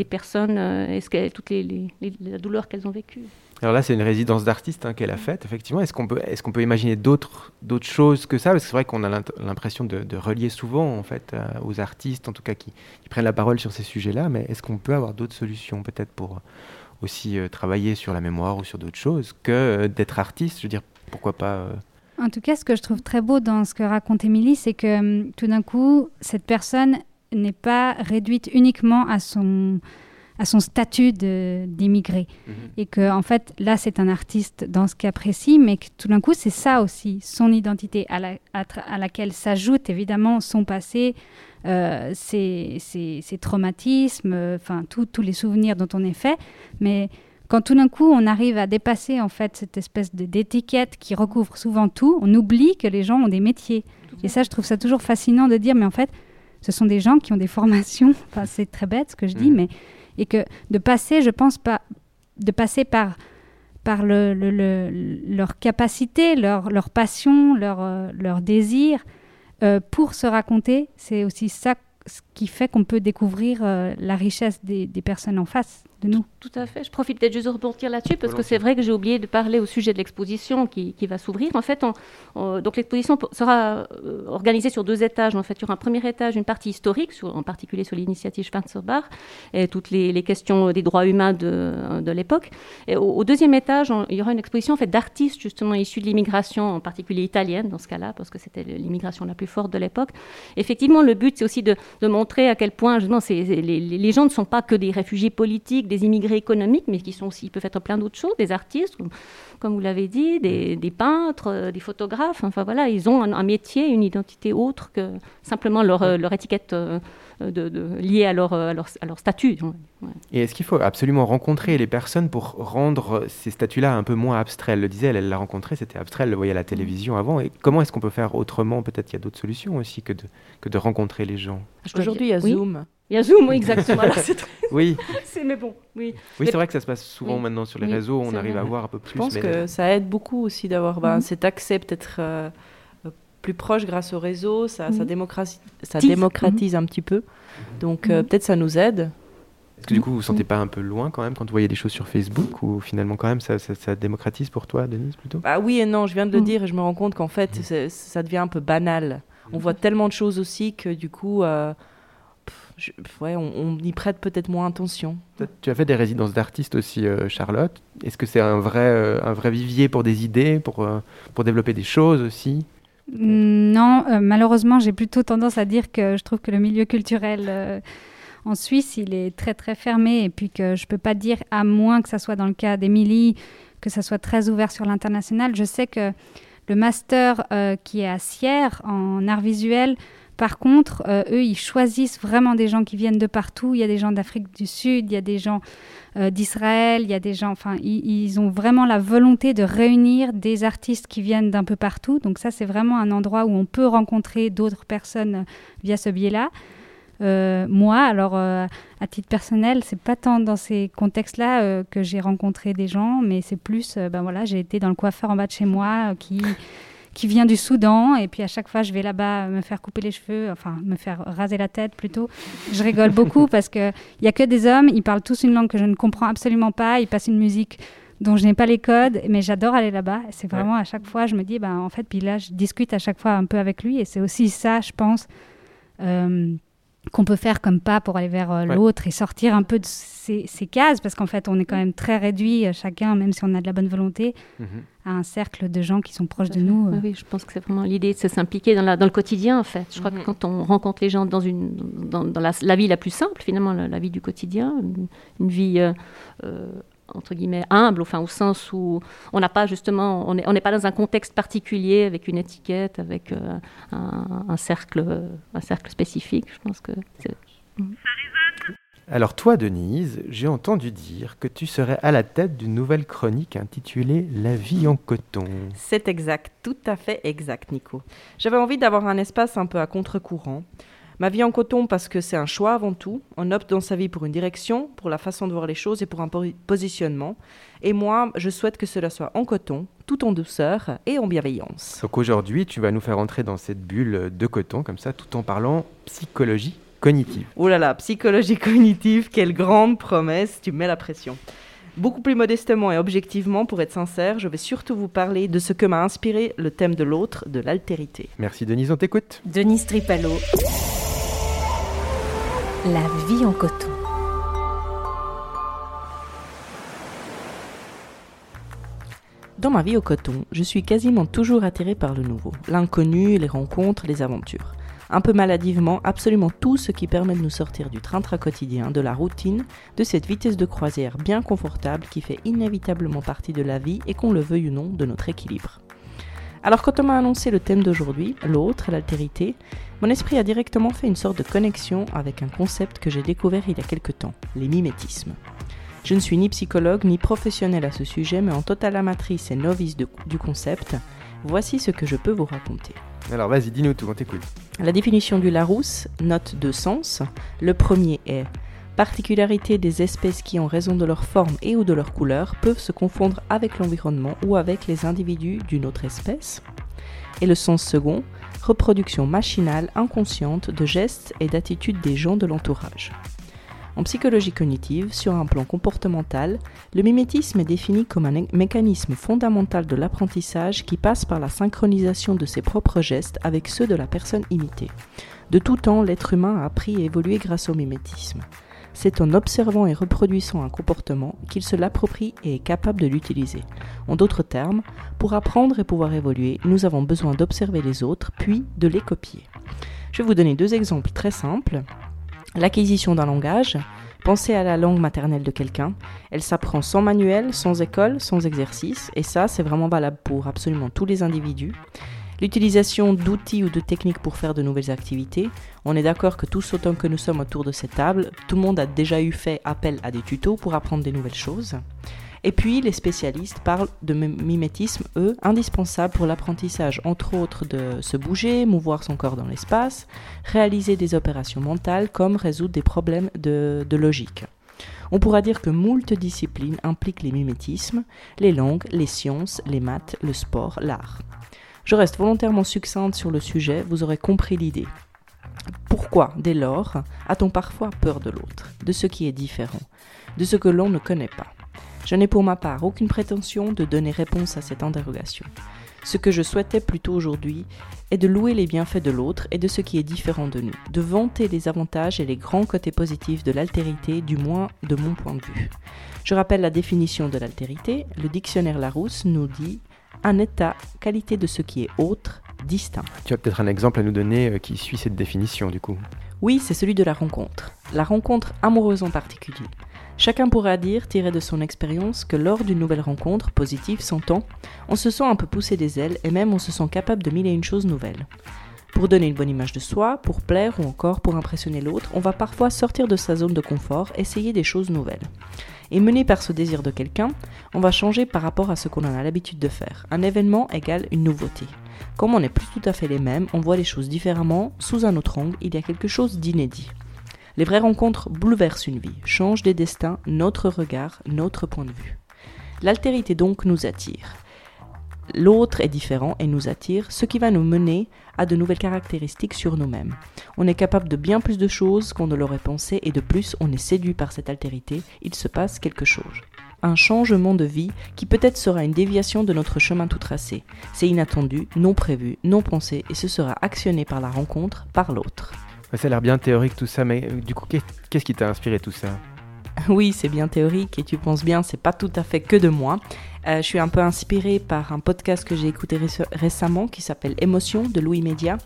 personnes euh, et ce toutes les, les, les, la douleur qu'elles ont vécue.
Alors là, c'est une résidence d'artiste hein, qu'elle a faite, effectivement. Est-ce qu'on peut, est qu'on peut imaginer d'autres, choses que ça? Parce que c'est vrai qu'on a l'impression de, relier souvent, en fait, euh, aux artistes, en tout cas, qui, prennent la parole sur ces sujets-là. Mais est-ce qu'on peut avoir d'autres solutions, peut-être, pour aussi euh, travailler sur la mémoire ou sur d'autres choses que euh, d'être artiste? Je veux dire, pourquoi pas
En tout cas, ce que je trouve très beau dans ce que raconte Émilie, c'est que hum, tout d'un coup, cette personne n'est pas réduite uniquement à son à son statut d'immigré. Mhm. Et que, en fait, là, c'est un artiste dans ce cas précis, mais que tout d'un coup, c'est ça aussi, son identité, à, la, à, laquelle s'ajoute évidemment son passé, euh, ses, ses, traumatismes, enfin, tous les souvenirs dont on est fait. Mais quand tout d'un coup, on arrive à dépasser, en fait, cette espèce d'étiquette qui recouvre souvent tout, on oublie que les gens ont des métiers. Et ça, je trouve ça toujours fascinant de dire, mais en fait, ce sont des gens qui ont des formations. <laughs> Enfin, c'est très bête ce que je dis, mhm. mais et que de passer, je pense pas, de passer par par le, leur capacité, leur, passion, leur, euh, désir euh, pour se raconter, c'est aussi ça ce qui fait qu'on peut découvrir euh, la richesse des, personnes en face. De nous.
Tout à fait. Je profite peut-être juste de rebondir là-dessus parce que c'est vrai que j'ai oublié de parler au sujet de l'exposition qui, qui va s'ouvrir. En fait, donc l'exposition sera euh, organisée sur deux étages. En fait, il y aura un premier étage, une partie historique, sur, en particulier sur l'initiative Schwarzenbach et toutes les, les, questions des droits humains de, de l'époque. Et au, deuxième étage, il y aura une exposition en fait, d'artistes justement issus de l'immigration, en particulier italienne dans ce cas-là, parce que c'était l'immigration la plus forte de l'époque. Effectivement, le but, c'est aussi de, de, montrer à quel point justement, les, les gens ne sont pas que des réfugiés politiques, des immigrés économiques, mais qui sont aussi, peuvent être plein d'autres choses, des artistes, comme vous l'avez dit, des, peintres, euh, des photographes. Enfin voilà, ils ont un, métier, une identité autre que simplement leur, leur étiquette euh, de, liée à leur, à leur, à leur statut.
Et est-ce qu'il faut absolument rencontrer les personnes pour rendre ces statuts-là un peu moins abstraits? Elle le disait, elle l'a rencontré, c'était abstrait, elle le voyait à la télévision avant. Et comment est-ce qu'on peut faire autrement? Peut-être qu'il y a d'autres solutions aussi que de, que de rencontrer les gens.
Aujourd'hui, il y a Zoom.
Il y a Zoom, oui, exactement. <laughs>
oui. <laughs>
mais bon, oui.
Oui, c'est vrai que ça se passe souvent maintenant sur les réseaux, on arrive à voir un peu plus.
Je pense que ça aide beaucoup aussi d'avoir ben, mhm. cet accès peut-être euh, plus proche grâce au réseau, ça, ça, mhm. démocratise, ça démocratise un petit peu. Donc euh, mhm. peut-être ça nous aide.
Est-ce que du coup, vous ne vous sentez pas un peu loin quand même quand vous voyez des choses sur Facebook ou finalement quand même ça, ça, démocratise pour toi, Denise, plutôt?
Ah oui et non, je viens de le dire et je me rends compte qu'en fait, ça devient un peu banal. On voit tellement de choses aussi que du coup, euh, ouais, on, y prête peut-être moins attention.
Tu as fait des résidences d'artistes aussi, euh, Charlotte. Est-ce que c'est un vrai, euh, un vrai vivier pour des idées, pour, euh, pour développer des choses aussi?
Non, malheureusement, j'ai plutôt tendance à dire que je trouve que le milieu culturel en Suisse, il est très très fermé et puis que je peux pas dire, à moins que ça soit dans le cas d'Émilie, que ça soit très ouvert sur l'international. Je sais que le master qui est à Sierre en art visuel, par contre, euh, eux, ils choisissent vraiment des gens qui viennent de partout. Il y a des gens d'Afrique du Sud, il y a des gens euh, d'Israël, il y a des gens. Enfin, ils, ont vraiment la volonté de réunir des artistes qui viennent d'un peu partout. Donc ça, c'est vraiment un endroit où on peut rencontrer d'autres personnes euh, via ce biais-là. moi, alors à titre personnel, c'est pas tant dans ces contextes-là que j'ai rencontré des gens, mais c'est plus, ben voilà, j'ai été dans le coiffeur en bas de chez moi qui qui vient du Soudan. Et puis à chaque fois, je vais là-bas me faire couper les cheveux, enfin me faire raser la tête plutôt. Je rigole beaucoup parce qu'il n'y a que des hommes, ils parlent tous une langue que je ne comprends absolument pas, ils passent une musique dont je n'ai pas les codes, mais j'adore aller là-bas. C'est vraiment à chaque fois, je me dis, ben, en fait, puis là, je discute à chaque fois un peu avec lui. Et c'est aussi ça, je pense. Euh, qu'on peut faire comme pas pour aller vers euh, l'autre et sortir un peu de ces, cases, parce qu'en fait, on est quand même très réduit, euh, chacun, même si on a de la bonne volonté, mhm. à un cercle de gens qui sont proches de nous.
Euh. Oui, je pense que c'est vraiment l'idée de s'impliquer dans, dans, le quotidien, en fait. Je crois que mhm. quand on rencontre les gens dans, une, dans, la, vie la plus simple, finalement, la, vie du quotidien, une, vie entre guillemets humble, enfin au sens où on n'a pas justement, on n'est on pas dans un contexte particulier avec une étiquette, avec euh, un, cercle, un cercle spécifique. Je pense que
Alors toi, Denise, j'ai entendu dire que tu serais à la tête d'une nouvelle chronique intitulée La vie en coton.
C'est exact, tout à fait exact, Nico. J'avais envie d'avoir un espace un peu à contre-courant Ma vie en coton parce que c'est un choix avant tout. On opte dans sa vie pour une direction, pour la façon de voir les choses et pour un positionnement. Et moi, je souhaite que cela soit en coton, tout en douceur et en bienveillance.
Donc aujourd'hui, tu vas nous faire entrer dans cette bulle de coton, comme ça, tout en parlant psychologie cognitive.
Oh là là, psychologie cognitive, quelle grande promesse, tu mets la pression. Beaucoup plus modestement et objectivement, pour être sincère, je vais surtout vous parler de ce que m'a inspiré le thème de l'autre, de l'altérité.
Merci Denise, on t'écoute.
Denise Tripalo. La vie en coton.
Dans ma vie au coton, je suis quasiment toujours attirée par le nouveau, l'inconnu, les rencontres, les aventures. Un peu maladivement, absolument tout ce qui permet de nous sortir du train-train quotidien, de la routine, de cette vitesse de croisière bien confortable qui fait inévitablement partie de la vie et qu'on le veuille ou non de notre équilibre. Alors quand on m'a annoncé le thème d'aujourd'hui, l'autre, l'altérité, mon esprit a directement fait une sorte de connexion avec un concept que j'ai découvert il y a quelque temps, les mimétismes. Je ne suis ni psychologue ni professionnel à ce sujet, mais en totale amatrice et novice du concept, voici ce que je peux vous raconter.
Alors vas-y, dis-nous tout, on t'écoute.
La définition du Larousse note deux sens. Le premier est particularité des espèces qui, en raison de leur forme et ou de leur couleur, peuvent se confondre avec l'environnement ou avec les individus d'une autre espèce. Et le sens second, reproduction machinale inconsciente de gestes et d'attitudes des gens de l'entourage. En psychologie cognitive, sur un plan comportemental, le mimétisme est défini comme un mécanisme fondamental de l'apprentissage qui passe par la synchronisation de ses propres gestes avec ceux de la personne imitée. De tout temps, l'être humain a appris et évolué grâce au mimétisme. C'est en observant et reproduisant un comportement qu'il se l'approprie et est capable de l'utiliser. En d'autres termes, pour apprendre et pouvoir évoluer, nous avons besoin d'observer les autres, puis de les copier. Je vais vous donner deux exemples très simples. L'acquisition d'un langage. Pensez à la langue maternelle de quelqu'un. Elle s'apprend sans manuel, sans école, sans exercice. Et ça, c'est vraiment valable pour absolument tous les individus. L'utilisation d'outils ou de techniques pour faire de nouvelles activités. On est d'accord que tous autant que nous sommes autour de cette table, tout le monde a déjà eu fait appel à des tutos pour apprendre des nouvelles choses. Et puis, les spécialistes parlent de mimétisme, eux, indispensable pour l'apprentissage, entre autres de se bouger, mouvoir son corps dans l'espace, réaliser des opérations mentales comme résoudre des problèmes de, logique. On pourra dire que moult disciplines impliquent les mimétismes, les langues, les sciences, les maths, le sport, l'art. Je reste volontairement succincte sur le sujet, vous aurez compris l'idée. Pourquoi, dès lors, a-t-on parfois peur de l'autre, de ce qui est différent, de ce que l'on ne connaît pas? Je n'ai pour ma part aucune prétention de donner réponse à cette interrogation. Ce que je souhaitais plutôt aujourd'hui est de louer les bienfaits de l'autre et de ce qui est différent de nous, de vanter les avantages et les grands côtés positifs de l'altérité, du moins de mon point de vue. Je rappelle la définition de l'altérité. Le dictionnaire Larousse nous dit un état, qualité de ce qui est autre, distinct.
Tu as peut-être un exemple à nous donner euh, qui suit cette définition du coup
Oui, c'est celui de la rencontre. La rencontre amoureuse en particulier. Chacun pourra dire, tiré de son expérience, que lors d'une nouvelle rencontre, positive, s'entend, on se sent un peu poussé des ailes et même on se sent capable de mille et une choses nouvelles. Pour donner une bonne image de soi, pour plaire ou encore pour impressionner l'autre, on va parfois sortir de sa zone de confort, essayer des choses nouvelles. Et mené par ce désir de quelqu'un, on va changer par rapport à ce qu'on a l'habitude de faire. Un événement égale une nouveauté. Comme on n'est plus tout à fait les mêmes, on voit les choses différemment, sous un autre angle, il y a quelque chose d'inédit. Les vraies rencontres bouleversent une vie, changent des destins, notre regard, notre point de vue. L'altérité donc nous attire. L'autre est différent et nous attire, ce qui va nous mener à de nouvelles caractéristiques sur nous-mêmes. On est capable de bien plus de choses qu'on ne l'aurait pensé et de plus on est séduit par cette altérité, il se passe quelque chose. Un changement de vie qui peut-être sera une déviation de notre chemin tout tracé. C'est inattendu, non prévu, non pensé et ce sera actionné par la rencontre, par l'autre.
Ça a l'air bien théorique tout ça, mais euh, du coup, qu'est-ce qui t'a inspiré tout ça? <laughs>
Oui, c'est bien théorique et tu penses bien, c'est pas tout à fait que de moi. Euh, je suis un peu inspirée par un podcast que j'ai écouté récemment qui s'appelle Émotion de Louis Média.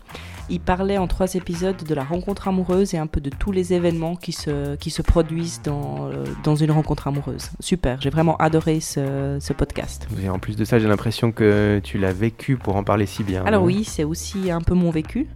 Il parlait en trois épisodes de la rencontre amoureuse et un peu de tous les événements qui se, qui se produisent dans, euh, dans une rencontre amoureuse. Super, j'ai vraiment adoré ce, ce, podcast.
Et en plus de ça, j'ai l'impression que tu l'as vécu pour en parler si bien.
Alors oui, c'est aussi un peu mon vécu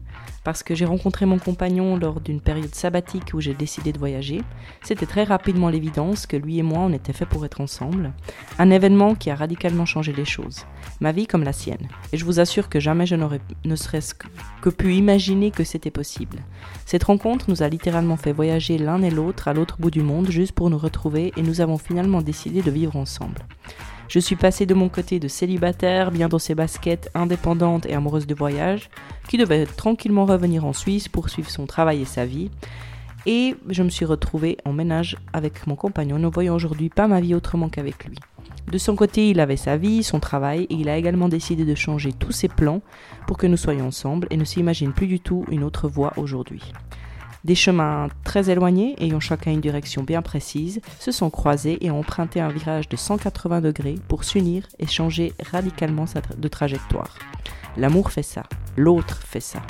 parce que j'ai rencontré mon compagnon lors d'une période sabbatique où j'ai décidé de voyager. C'était très rapidement l'évidence que lui et moi on était fait pour être ensemble. Un événement qui a radicalement changé les choses. Ma vie comme la sienne. Et je vous assure que jamais je n'aurais ne serait-ce que pu imaginer que c'était possible. Cette rencontre nous a littéralement fait voyager l'un et l'autre à l'autre bout du monde juste pour nous retrouver et nous avons finalement décidé de vivre ensemble. Je suis passée de mon côté de célibataire, bien dans ses baskets, indépendante et amoureuse de voyage, qui devait tranquillement revenir en Suisse pour suivre son travail et sa vie. Et je me suis retrouvée en ménage avec mon compagnon, ne voyant aujourd'hui pas ma vie autrement qu'avec lui. De son côté, il avait sa vie, son travail, et il a également décidé de changer tous ses plans pour que nous soyons ensemble et ne s'imagine plus du tout une autre voie aujourd'hui. Des chemins très éloignés, ayant chacun une direction bien précise, se sont croisés et ont emprunté un virage de 180 degrés pour s'unir et changer radicalement de trajectoire. L'amour fait ça, l'autre fait ça.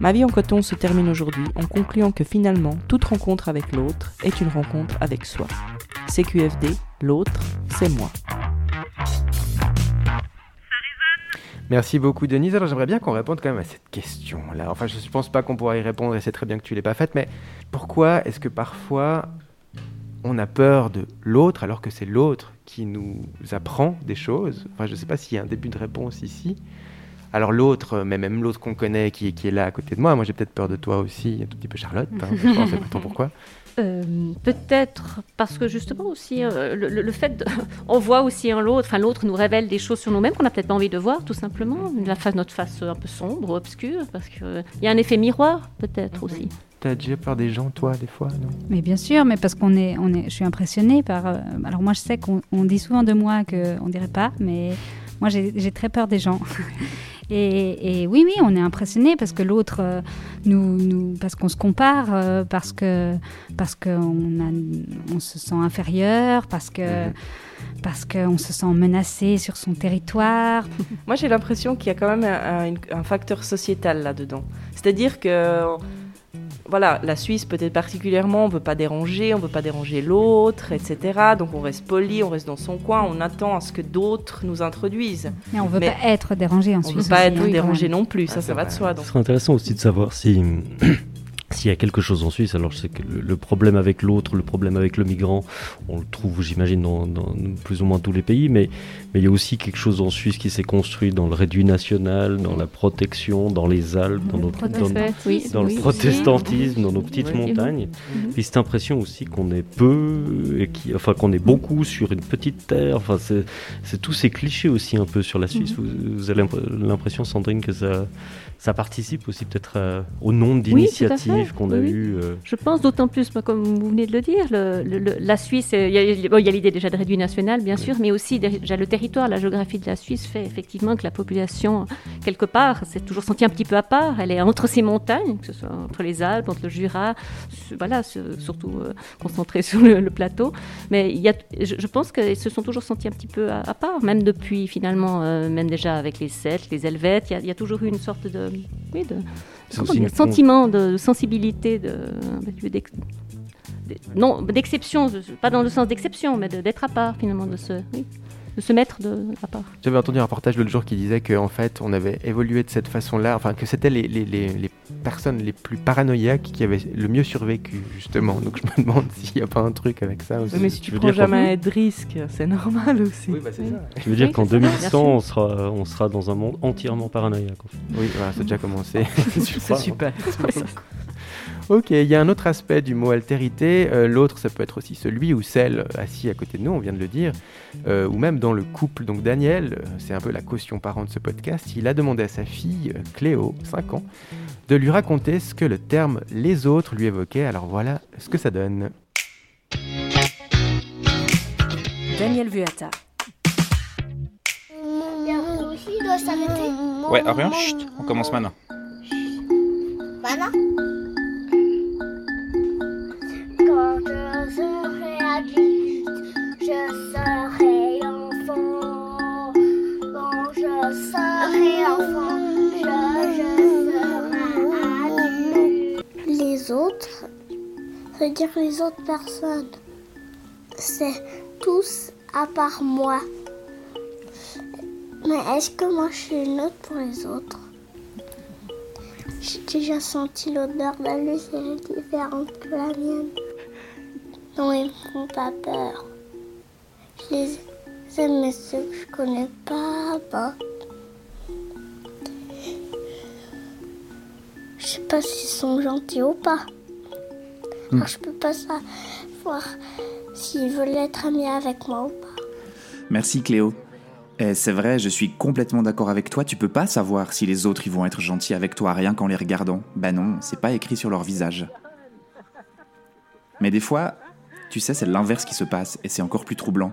Ma vie en coton se termine aujourd'hui en concluant que finalement, toute rencontre avec l'autre est une rencontre avec soi. CQFD, l'autre, c'est moi.
Merci beaucoup, Denise. Alors, j'aimerais bien qu'on réponde quand même à cette question-là. Enfin, je ne pense pas qu'on pourra y répondre et c'est très bien que tu ne l'aies pas faite, mais pourquoi est-ce que parfois on a peur de l'autre alors que c'est l'autre qui nous apprend des choses? Enfin, je ne sais pas s'il y a un début de réponse ici. Alors l'autre, mais même l'autre qu'on connaît qui, est là à côté de moi, moi j'ai peut-être peur de toi aussi, un tout petit peu Charlotte, hein, je pense, pas <laughs> pourquoi.
Euh, peut-être parce que justement aussi euh, le, fait de, <laughs> on voit aussi en l'autre, enfin l'autre nous révèle des choses sur nous-mêmes qu'on n'a peut-être pas envie de voir tout simplement, la face, notre face un peu sombre, obscure, parce qu'il il y a un effet miroir peut-être aussi.
T'as déjà peur des gens, toi, des fois, non?
Mais bien sûr, mais parce qu'on est, on est, je suis impressionnée par. euh, alors moi, je sais qu'on on dit souvent de moi que on dirait pas, mais moi, j'ai j'ai très peur des gens. <laughs> Et, et oui, oui, on est impressionné parce que l'autre euh, nous, nous, parce qu'on se compare, euh, parce que parce qu'on on se sent inférieur, parce que parce qu'on se sent menacé sur son territoire. <laughs>
Moi, j'ai l'impression qu'il y a quand même un, un- un facteur sociétal là-dedans. C'est-à-dire que, voilà, la Suisse peut-être particulièrement, on ne veut pas déranger, on ne veut pas déranger l'autre, etc. Donc on reste poli, on reste dans son coin, on attend à ce que d'autres nous introduisent.
Et on veut
Mais
pas être dérangé en
On
Suisse.
ne veut pas
aussi,
être
hein,
dérangé non plus,
Ah,
ça,
c'est
ça va de soi.
Ce serait intéressant aussi de savoir si <clears throat> s'il y a quelque chose en Suisse. Alors je sais que le, le problème avec l'autre, le problème avec le migrant, on le trouve, j'imagine, dans, dans plus ou moins tous les pays, mais, mais il y a aussi quelque chose en Suisse qui s'est construit dans le réduit national, dans la protection, dans les Alpes, dans, nos-
Tout à
dans-
oui,
dans
oui,
le protestantisme, dans nos petites montagnes.
Mhm.
Puis cette impression aussi qu'on est peu, et qui, enfin qu'on est beaucoup sur une petite terre. Enfin, c'est, tous ces clichés aussi un peu sur la Suisse.
Mhm.
Vous, vous avez l'imp- l'impression, Sandrine, que ça, ça participe aussi peut-être euh, au nombre d'initiatives qu'on a
Oui,
euh,
Je pense d'autant plus, comme vous venez de le dire, le- le- le- la Suisse, euh, il y a, bon, l'idée déjà de réduit national, bien sûr, mais aussi déjà le territoire, la géographie de la Suisse fait effectivement que la population, quelque part, s'est toujours sentie un petit peu à part. Elle est entre ces montagnes, que ce soit entre les Alpes, entre le Jura, voilà, su- surtout euh, concentrée <laughs> sur le, le plateau. Mais il y a, je, je pense qu'ils se sont toujours sentis un petit peu à, à part, même depuis finalement, euh, même déjà avec les Celtes, les Helvètes, il y a, il y a toujours eu une sorte de, oui, de comment sentiment de sensibilité, de, de- non, d'exception, de- pas dans le sens d'exception, mais de- d'être à part finalement, de oui, de se mettre de, à part.
J'avais entendu un reportage l'autre jour qui disait qu'en fait, on avait évolué de cette façon-là, enfin que c'était les, les- les- les personnes les plus paranoïaques qui avaient le mieux survécu, justement. Donc je me demande <laughs> s'il n'y a pas un truc avec ça aussi.
Oui, mais si tu
veux
prends
dire
jamais de risque, c'est normal aussi.
Oui, bah c'est ça.
Tu veux dire
Oui,
qu'en
c'est ça, bien
2100,
sûr.
on sera, on sera dans un monde entièrement paranoïaque. en fait.
Oui, voilà, c'est déjà commencé. <laughs>
C'est super. c'est <laughs> ça.
Ok, il y a un autre aspect du mot altérité. euh, L'autre, ça peut être aussi celui ou celle assis à côté de nous, on vient de le dire, euh, ou même dans le couple. Donc Daniel, euh, c'est un peu la caution parent de ce podcast, il a demandé à sa fille, euh, Cléo, 5 ans, de lui raconter ce que le terme les autres lui évoquait. Alors voilà ce que ça donne.
Daniel Vuata.
aussi doit s'arrêter.
Ouais, chut, on commence maintenant.
Voilà. Quand je serai adulte, je serai enfant. Quand je serai enfant, je, serai adulte. Les autres, veut dire les autres personnes. C'est tous à part moi. Mais est-ce que moi je suis une autre pour les autres? J'ai déjà senti l'odeur de la luz, elle est différente que la mienne. Non, ils me font pas peur. Je les aime, mais ceux que je connais pas, bah. Je sais pas s'ils sont gentils ou pas. Alors, je peux pas savoir s'ils veulent être amis avec moi ou pas.
Merci Cléo. Et c'est vrai, je suis complètement d'accord avec toi, tu peux pas savoir si les autres vont être gentils avec toi rien qu'en les regardant. Ben non, c'est pas écrit sur leur visage. Mais des fois, tu sais, c'est l'inverse qui se passe et c'est encore plus troublant.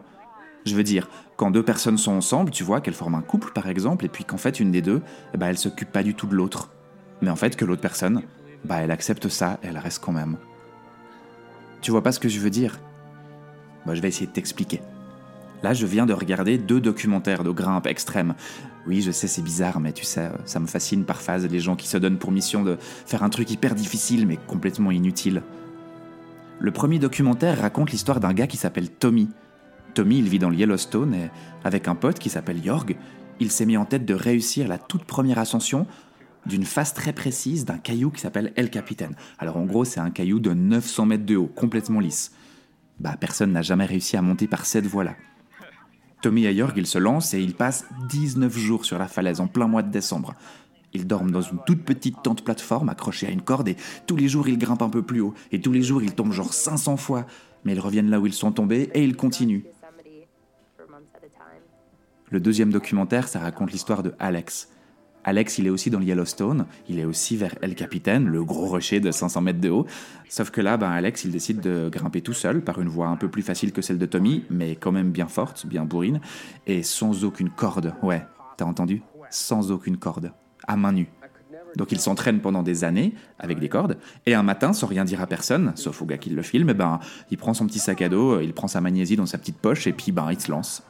Je veux dire, quand deux personnes sont ensemble, tu vois qu'elles forment un couple par exemple, et puis qu'en fait une des deux, eh ben, elle s'occupe pas du tout de l'autre. Mais en fait que l'autre personne, bah elle accepte ça et elle reste quand même. Tu vois pas ce que je veux dire? Bah je vais essayer de t'expliquer. Là, je viens de regarder deux documentaires de grimpe extrême. Oui, je sais, c'est bizarre, mais tu sais, ça me fascine par phase les gens qui se donnent pour mission de faire un truc hyper difficile mais complètement inutile. Le premier documentaire raconte l'histoire d'un gars qui s'appelle Tommy. Tommy, il vit dans le Yellowstone et, avec un pote qui s'appelle Jorg, il s'est mis en tête de réussir la toute première ascension d'une face très précise d'un caillou qui s'appelle El Capitan. Alors en gros, c'est un caillou de 900 mètres de haut, complètement lisse. Bah, personne n'a jamais réussi à monter par cette voie-là. Tommy Jorg, ils se lancent et ils passent 19 jours sur la falaise en plein mois de décembre. Ils dorment dans une toute petite tente plateforme accrochée à une corde et tous les jours ils grimpent un peu plus haut et tous les jours ils tombent genre 500 fois, mais ils reviennent là où ils sont tombés et ils continuent. Le deuxième documentaire, ça raconte l'histoire de Alex. Alex, il est aussi dans le Yellowstone, il est aussi vers El Capitan, le gros rocher de 500 mètres de haut. Sauf que là, ben, Alex, il décide de grimper tout seul par une voie un peu plus facile que celle de Tommy, mais quand même bien forte, bien bourrine, et sans aucune corde. Ouais, t'as entendu? Sans aucune corde, à main nue. Donc il s'entraîne pendant des années avec des cordes, et un matin, sans rien dire à personne, sauf au gars qui le filme, ben, il prend son petit sac à dos, il prend sa magnésie dans sa petite poche, et puis ben, il se lance.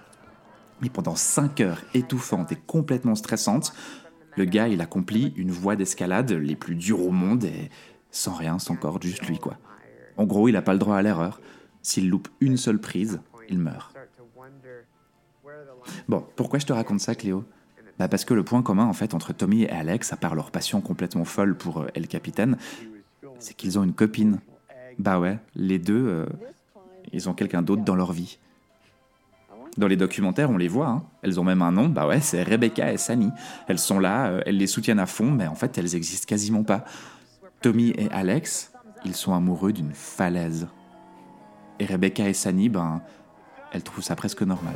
Et pendant 5 heures étouffantes et complètement stressantes, le gars, il accomplit une voie d'escalade les plus dures au monde, et sans rien, sans corde, juste lui, quoi. En gros, il n'a pas le droit à l'erreur. S'il loupe une seule prise, il meurt. Bon, pourquoi je te raconte ça, Cléo? Bah parce que le point commun en fait entre Tommy et Alex, à part leur passion complètement folle pour euh, El Capitaine, c'est qu'ils ont une copine. Bah ouais, les deux, euh, ils ont quelqu'un d'autre dans leur vie. Dans les documentaires, on les voit, hein. elles ont même un nom, bah ouais, c'est Rebecca et Sani. Elles sont là, euh, elles les soutiennent à fond, mais en fait, elles existent quasiment pas. Tommy et Alex, ils sont amoureux d'une falaise. Et Rebecca et Sani, ben, elles trouvent ça presque normal.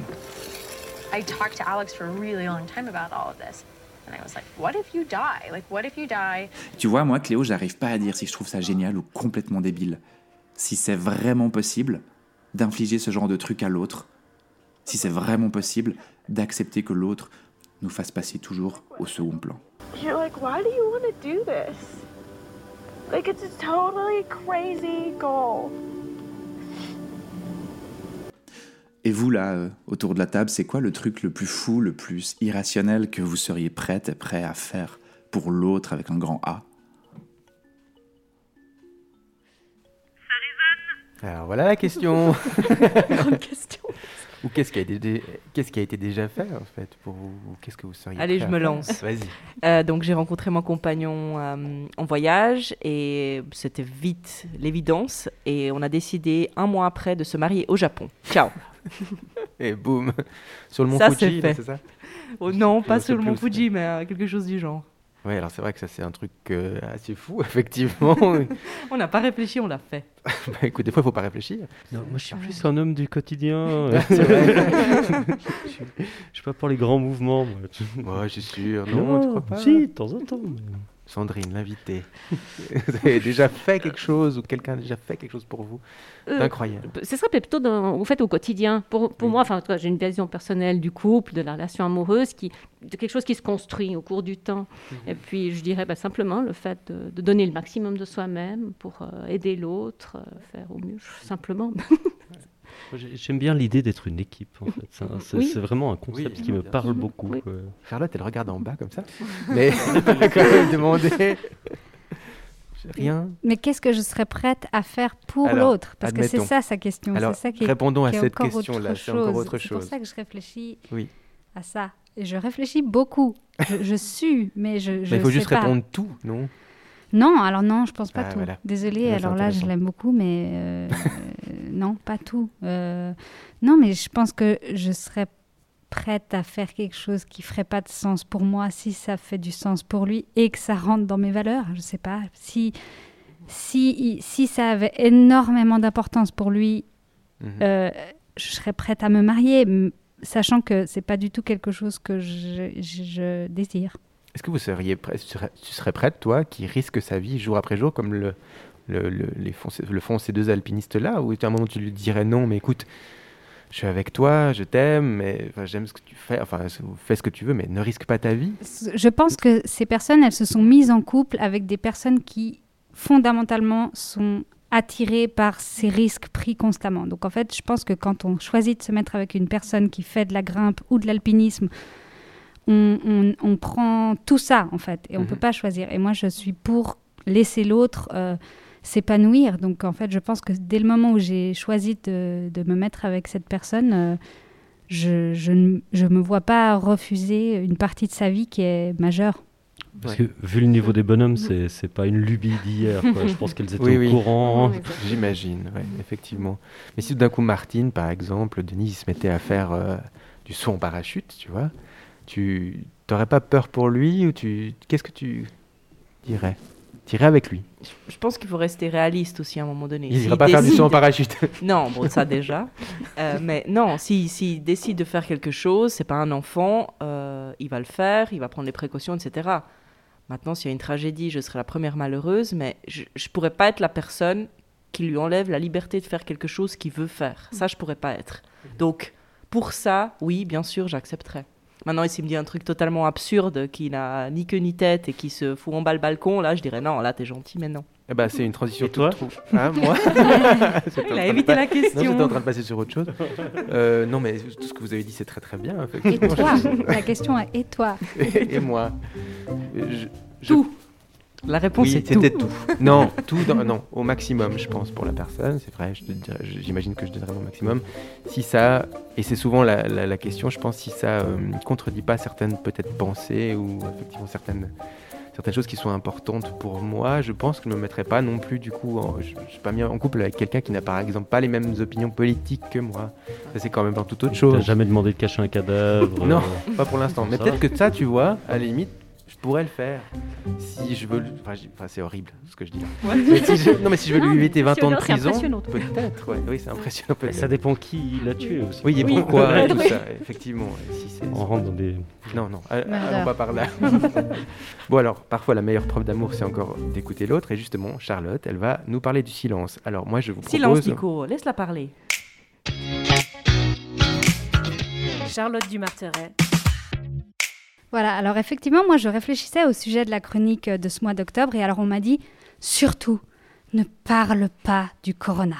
I talked to Alex for a really long time about all of this. And I was like, what if you die? Like, what if you die? Tu vois, moi, Cléo, j'arrive pas à dire si je trouve ça génial ou complètement débile. Si c'est vraiment possible d'infliger ce genre de truc à l'autre. Si c'est vraiment possible d'accepter que l'autre nous fasse passer toujours au second plan. You're like, why do you want to do this? Like, it's a totally crazy goal. Et vous, là, euh, autour de la table, c'est quoi le truc le plus fou, le plus irrationnel que vous seriez prête et prêt à faire pour l'autre avec un grand A?
Alors voilà la question. <laughs>
Grande question. <laughs>
Ou qu'est-ce qui, a été, qu'est-ce qui a été déjà fait en fait pour vous Qu'est-ce que vous seriez
Allez, je me lance.
Vas-y.
Euh, donc j'ai rencontré mon compagnon euh, en voyage et c'était vite l'évidence et on a décidé un mois après de se marier au Japon. Ciao. <laughs>
Et boum, sur le mont
Ça,
Fuji,
c'est
ça
Oh, non, pas sur le mont. Fuji, mais euh, quelque chose du genre.
Oui, alors c'est vrai que ça c'est un truc euh, assez fou, <laughs> effectivement. <laughs>
On n'a pas réfléchi, on l'a fait. <laughs>
bah, écoute, des fois il faut pas réfléchir.
Non, moi, je suis plus un homme du quotidien.
Vrai.
je, je suis pas pour les grands mouvements. Moi.
Ouais, je suis sûr. Non, tu crois pas?
Si, de temps en temps. mais-
Sandrine, l'invitée. <laughs> vous avez déjà fait quelque chose ou quelqu'un a déjà fait quelque chose pour vous
Euh,
Incroyable.
Ce serait plutôt dans, au fait au quotidien. Pour, pour moi, enfin, j'ai une vision personnelle du couple, de la relation amoureuse, qui, de quelque chose qui se construit au cours du temps. Et puis, je dirais bah, simplement le fait de, de donner le maximum de soi-même pour euh, aider l'autre, euh, faire au mieux, simplement. <laughs>
J'aime bien l'idée d'être une équipe. En fait. C'est un- C'est
Oui.
c'est vraiment un concept
Oui,
qui me parle
sûr.
beaucoup.
Oui.
quoi.
Charlotte, elle regarde en bas comme ça. <laughs> Mais <laughs> quand même demandé. Rien.
Mais qu'est-ce que je serais prête à faire pour
Alors,
l'autre? Parce que c'est ça sa question.
Alors,
c'est ça qui est,
répondons à
est
cette
encore
question-là,
autre
c'est encore autre
C'est pour
chose.
ça que je réfléchis
Oui.
à ça. Et je réfléchis beaucoup. Je, je sue, mais je. je
Mais il faut juste
pas.
répondre tout, non?
Non, alors non, je pense pas
Ah,
tout.
voilà.
Désolée,
Là,
alors là, je l'aime beaucoup, mais euh, <laughs> non, pas tout. Euh, non, mais je pense que je serais prête à faire quelque chose qui ferait pas de sens pour moi si ça fait du sens pour lui et que ça rentre dans mes valeurs. Je sais pas. Si, si, si ça avait énormément d'importance pour lui,
Mhm.
euh, je serais prête à me marier, sachant que c'est pas du tout quelque chose que je, je- je désire.
Est-ce que vous seriez tu serais, prête, toi, qui risque sa vie jour après jour, comme le, le, le- font, le font ces deux alpinistes-là, ou à un moment tu lui dirais non, mais écoute, je suis avec toi, je t'aime, mais j'aime ce que tu fais, enfin, fais ce que tu veux, mais ne risque pas ta vie?
Je pense que ces personnes, elles se sont mises en couple avec des personnes qui, fondamentalement, sont attirées par ces risques pris constamment. Donc en fait, je pense que quand on choisit de se mettre avec une personne qui fait de la grimpe ou de l'alpinisme, on, on- on prend tout ça, en fait, et on ne
Mhm.
peut pas choisir. Et moi, je suis pour laisser l'autre euh, s'épanouir. Donc en fait, je pense que dès le moment où j'ai choisi de, de me mettre avec cette personne, euh, je, je ne je me vois pas refuser une partie de sa vie qui est majeure.
Parce
Ouais.
que vu le niveau des bonhommes, c'est c'est pas une lubie d'hier. <laughs> Je pense qu'elles étaient
Oui,
au
oui.
courant. <laughs>
J'imagine, ouais, effectivement. Mais si tout d'un coup Martine, par exemple, Denis, il se mettait à faire euh, du saut en parachute, tu vois, tu t'aurais pas peur pour lui ou tu, qu'est-ce que tu dirais? T'irais avec lui
Je pense qu'il faut rester réaliste aussi à un moment donné.
Il
S'il
ira pas faire du saut en parachute. <laughs>
Non, bon, ça déjà. Euh, mais non, s'il si, s'il décide de faire quelque chose, c'est pas un enfant, euh, il va le faire, il va prendre les précautions, etc. Maintenant, s'il y a une tragédie, je serai la première malheureuse, mais je ne pourrais pas être la personne qui lui enlève la liberté de faire quelque chose qu'il veut faire. Ça, je pourrais pas être. Donc, pour ça, oui, bien sûr, j'accepterais. Maintenant, s'il me dit un truc totalement absurde qui n'a ni queue ni tête et qui se fout en bas le balcon, là, je dirais non, là, t'es gentil, mais non.
Eh ben, c'est une transition
Et toi
toute trou- Hein, moi <laughs>
Il a évité la
Non,
question.
j'étais en train de passer sur autre chose. Euh, non, mais tout ce que vous avez dit, c'est très très bien.
Et
effectivement.
toi La question est et toi <laughs>
et, et moi je, je-
Tout. La réponse
Oui,
est tout.
c'était tout. <laughs> Non, tout dans- non, au maximum, je pense, pour la personne. C'est vrai, je te dirais- je- j'imagine que je donnerais mon maximum. Si ça, et c'est souvent la, la- la question, je pense, si ça euh, contredit pas certaines peut-être pensées ou effectivement certaines, certaines choses qui sont importantes pour moi, je pense que je ne me mettrais pas non plus, du coup, en, je ne suis pas mis en couple avec quelqu'un qui n'a par exemple pas les mêmes opinions politiques que moi. Ça, c'est quand même dans toute autre
T'as
chose.
jamais demandé de cacher un cadavre
Non,
euh,
pas pour l'instant. Mais
Ça
peut-être que ça, tu vois, à la limite, pourrais le faire. Si je veux. Enfin, c'est horrible ce que je dis là. Mais si je- Non, mais si je veux
Non,
lui éviter 20 ans de prison, peut-être. ouais. Oui, c'est impressionnant.
bah,
peut-être.
Ça dépend qui l'a tué aussi.
Oui, et
Oui.
pourquoi, et tout ça, <laughs> effectivement. si c'est-
On rentre dans des.
Non, non,
Murder.
allons pas par là. <laughs> bon, alors, parfois, la meilleure preuve d'amour, c'est encore d'écouter l'autre. Et justement, Charlotte, elle va nous parler du silence. Alors, moi, je vous propose.
Silence, Nico, laisse-la parler.
Charlotte Dumarteret.
Voilà, alors effectivement, moi je réfléchissais au sujet de la chronique de ce mois d'octobre et alors on m'a dit surtout ne parle pas du corona.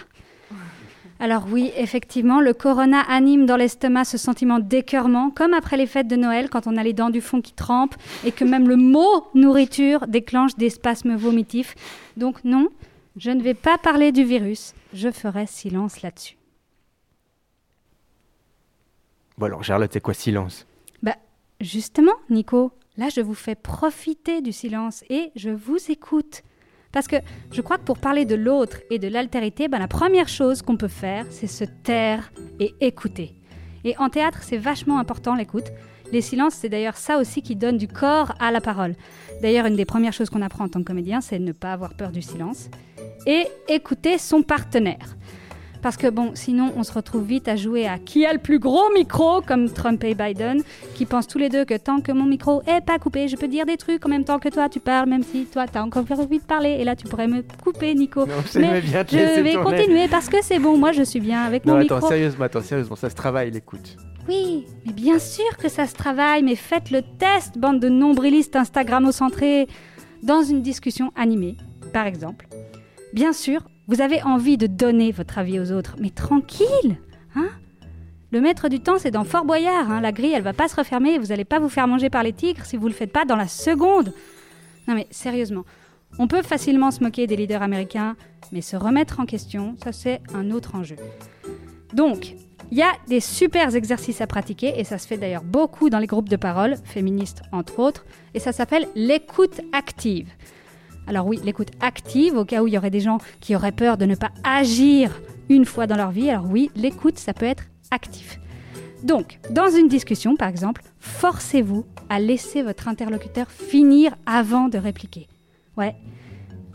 Alors oui, effectivement, le corona anime dans l'estomac ce sentiment d'écœurement, comme après les fêtes de Noël quand on a les dents du fond qui trempent et que même le mot nourriture déclenche des spasmes vomitifs. Donc non, je ne vais pas parler du virus, je ferai silence là-dessus.
Bon, alors, Charlotte, c'est quoi silence?
Justement, Nico, là, je vous fais profiter du silence et je vous écoute. Parce que je crois que pour parler de l'autre et de l'altérité, ben, la première chose qu'on peut faire, c'est se taire et écouter. Et en théâtre, c'est vachement important l'écoute. Les silences, c'est d'ailleurs ça aussi qui donne du corps à la parole. D'ailleurs, une des premières choses qu'on apprend en tant que comédien, c'est ne pas avoir peur du silence et écouter son partenaire. Parce que bon, sinon on se retrouve vite à jouer à qui a le plus gros micro, comme Trump et Biden, qui pensent tous les deux que tant que mon micro est pas coupé, je peux dire des trucs en même temps que toi tu parles, même si toi t'as encore envie de parler. Et là tu pourrais me couper, Nico.
Non, j'aimais bien
je vais
tourner.
continuer parce que c'est bon, moi je suis bien avec
Non,
mon
attends,
micro.
sérieusement, attends, sérieusement, ça se travaille, l'écoute.
Oui, mais bien sûr que ça se travaille, mais faites le test, bande de nombrilistes Instagramo-centrés, dans une discussion animée, par exemple. Bien sûr, vous avez envie de donner votre avis aux autres, mais tranquille, hein? Le maître du temps, c'est dans Fort Boyard, hein. la grille, elle va pas se refermer, vous allez pas vous faire manger par les tigres si vous le faites pas dans la seconde. Non mais sérieusement, on peut facilement se moquer des leaders américains, mais se remettre en question, ça c'est un autre enjeu. Donc, il y a des super exercices à pratiquer, et ça se fait d'ailleurs beaucoup dans les groupes de parole, féministes entre autres, et ça s'appelle l'écoute active. Alors oui, l'écoute active, au cas où il y aurait des gens qui auraient peur de ne pas agir une fois dans leur vie, alors oui, l'écoute, ça peut être actif. Donc, dans une discussion, par exemple, forcez-vous à laisser votre interlocuteur finir avant de répliquer. Ouais.